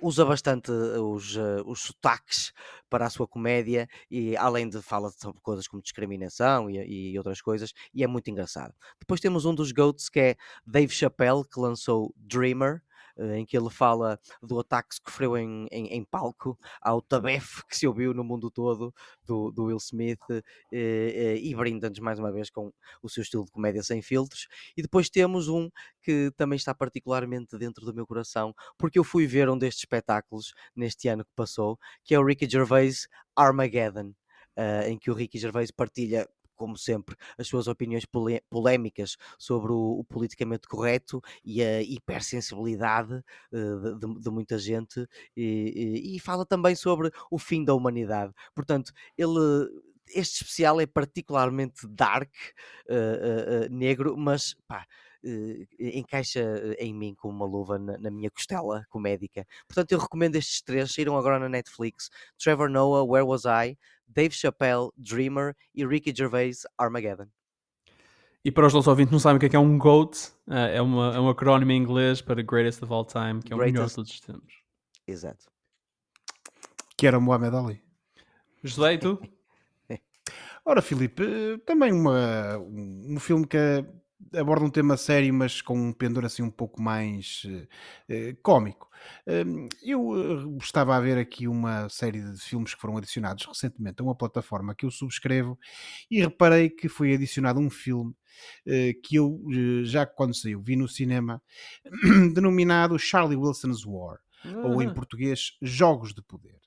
Usa bastante os, eh, os sotaques para a sua comédia e além de fala sobre coisas como discriminação e, e outras coisas e é muito engraçado. Depois temos um dos GOATs que é Dave Chappelle que lançou Dreamer eh, em que ele fala do ataque que sofreu em, em, em palco ao tabefe que se ouviu no mundo todo do, do Will Smith eh, eh, e brinda-nos mais uma vez com o seu estilo de comédia sem filtros. E depois temos um que também está particularmente dentro do meu coração, porque eu fui ver um destes espetáculos neste ano que passou, que é o Ricky Gervais Armageddon, eh, em que o Ricky Gervais partilha como sempre, as suas opiniões polé- polémicas sobre o, o politicamente correto e a hipersensibilidade eh, de, de- muita gente e, e- e fala também sobre o fim da humanidade. Portanto, ele este especial é particularmente dark, eh, eh, eh, negro, mas pá, encaixa em mim como uma luva na, na minha costela comédica. Portanto, eu recomendo estes três, saíram agora na Netflix: Trevor Noah, Where Was I? Dave Chappelle, Dreamer e Ricky Gervais, Armageddon. E para os nossos ouvintes não sabem o que é, que é um GOAT, eh, é, uma, é um acrónimo em inglês para Greatest of All Time, que é o melhor de Greatest. todos os tempos. Exato. Que era o Mohamed Ali. José, e tu? Ora, Filipe, eh, também uma, um um filme que aborda um tema sério, mas com um pendor assim um pouco mais eh, cómico. Hum, Eu eh, estava a ver aqui uma série de filmes que foram adicionados recentemente a uma plataforma que eu subscrevo e reparei que foi adicionado um filme eh, que eu, já quando saiu, vi no cinema, denominado Charlie Wilson's War. ou em Ah, português Jogos de Poder.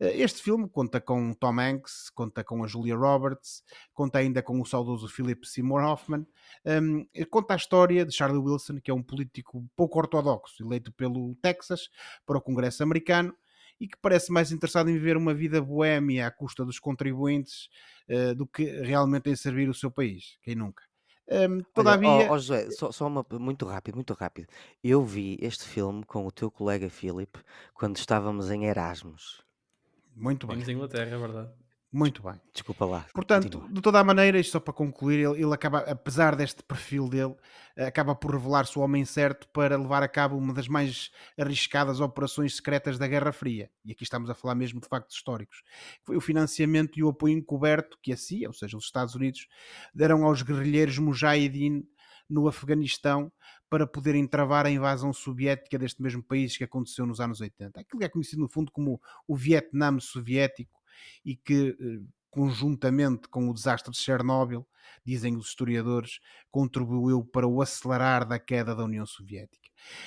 Eh, Este filme conta com Tom Hanks, conta com a Julia Roberts, conta ainda com o saudoso Philip Seymour Hoffman. Um, conta a história de Charlie Wilson, que é um político pouco ortodoxo, eleito pelo Texas para o Congresso americano e que parece mais interessado em viver uma vida boémia à custa dos contribuintes eh, do que realmente em servir o seu país. Quem nunca? Um, Olha, todavia, ó, ó José, só, só uma, muito rápido, muito rápido. Eu vi este filme com o teu colega Philip quando estávamos em Erasmus. Muito bem, vimos Inglaterra, é verdade. muito bem. Desculpa lá. Portanto, continua. de toda a maneira, isto só para concluir, ele, ele acaba, apesar deste perfil dele, acaba por revelar-se o homem certo para levar a cabo uma das mais arriscadas operações secretas da Guerra Fria. E aqui estamos a falar mesmo de factos históricos. Foi o financiamento e o apoio encoberto que a CIA, ou seja, os Estados Unidos, deram aos guerrilheiros Mujahideen no Afeganistão para poderem travar a invasão soviética deste mesmo país que aconteceu nos anos 80. Aquilo que é conhecido no fundo como o Vietnã soviético e que eh, conjuntamente com o desastre de Chernobyl, dizem os historiadores, contribuiu para o acelerar da queda da União Soviética.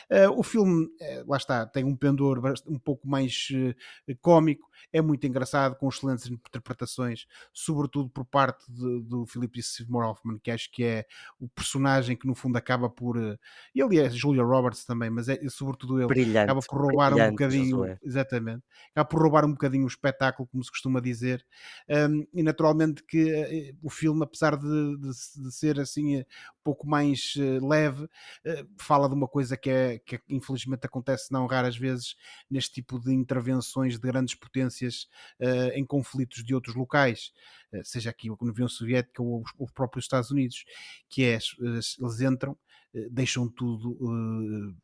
Eh, o filme, eh, lá está, tem um pendor um pouco mais eh, cómico, é muito engraçado, com excelentes interpretações, sobretudo por parte de- do Philip Seymour Hoffman, que acho que é o personagem que no fundo acaba por. eh, E ali é Julia Roberts também, mas é sobretudo ele acaba Brilhante, por roubar um bocadinho, exatamente, acaba por roubar um bocadinho o espetáculo, como se costuma dizer, Um, e naturalmente que o filme, apesar de, de- de ser assim um pouco mais leve, fala de uma coisa que, é, que infelizmente acontece não raras vezes neste tipo de intervenções de grandes potências eh, em conflitos de outros locais, eh, seja aqui a União Soviética ou os, os próprios Estados Unidos, que é, eh, eles entram, deixam tudo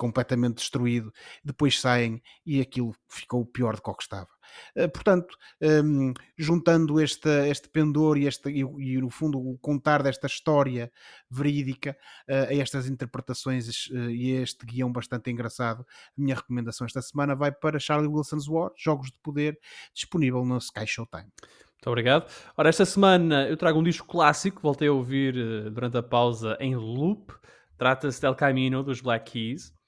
completamente destruído, depois saem e aquilo ficou pior do que o que estava. Eh, Portanto, hum, juntando este, este pendor e, este, e, e, no fundo o contar desta história verídica eh, a estas interpretações eh, e a este guião bastante engraçado, a minha recomendação esta semana vai para Charlie Wilson's War, Jogos de Poder, disponível no Sky Showtime. Muito obrigado. Ora, esta semana eu trago um disco clássico, voltei a ouvir durante a pausa em loop. Trata-se de El Camino, dos Black Keys.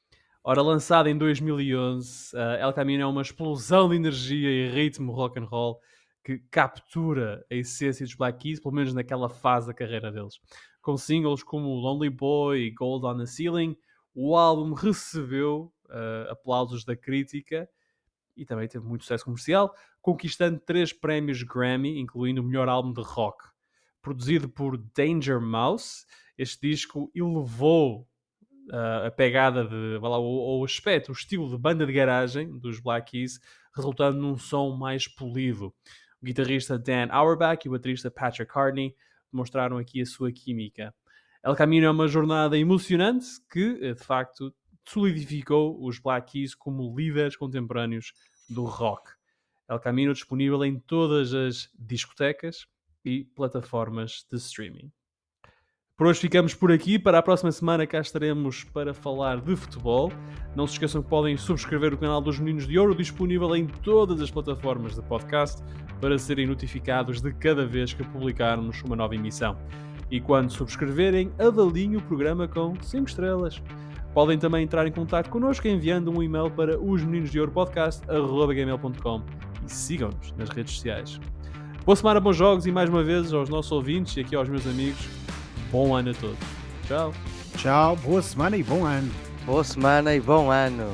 Ora, lançado em 2011, eh, El Camino é uma explosão de energia e ritmo rock and roll que captura a essência dos Black Keys, pelo menos naquela fase da carreira deles. Com singles como Lonely Boy e Gold on the Ceiling, o álbum recebeu eh, aplausos da crítica e também teve muito sucesso comercial, conquistando três prémios Grammy, incluindo o melhor álbum de rock. Produzido por Danger Mouse, este disco elevou uh, a pegada de, lá, o, o aspecto, o estilo de banda de garagem dos Black Keys, resultando num som mais polido. O guitarrista Dan Auerbach e o baterista Patrick Harney demonstraram aqui a sua química. El Camino é uma jornada emocionante que, eh, de facto, solidificou os Black Keys como líderes contemporâneos do rock. El Camino disponível em todas as discotecas e plataformas de streaming. Por hoje ficamos por aqui. Para a próxima semana cá estaremos para falar de futebol. Não se esqueçam que podem subscrever o canal dos Meninos de Ouro, disponível em todas as plataformas de podcast, para serem notificados de cada vez que publicarmos uma nova emissão. E quando subscreverem, avaliem o programa com 5 estrelas. Podem também entrar em contato connosco enviando um e-mail para os meninos de ouro podcast.gmail.com e sigam-nos nas redes sociais. Boa semana, bons jogos e mais uma vez aos nossos ouvintes e aqui aos meus amigos, bom ano a todos. Tchau. Tchau, boa semana e bom ano. Boa semana e bom ano.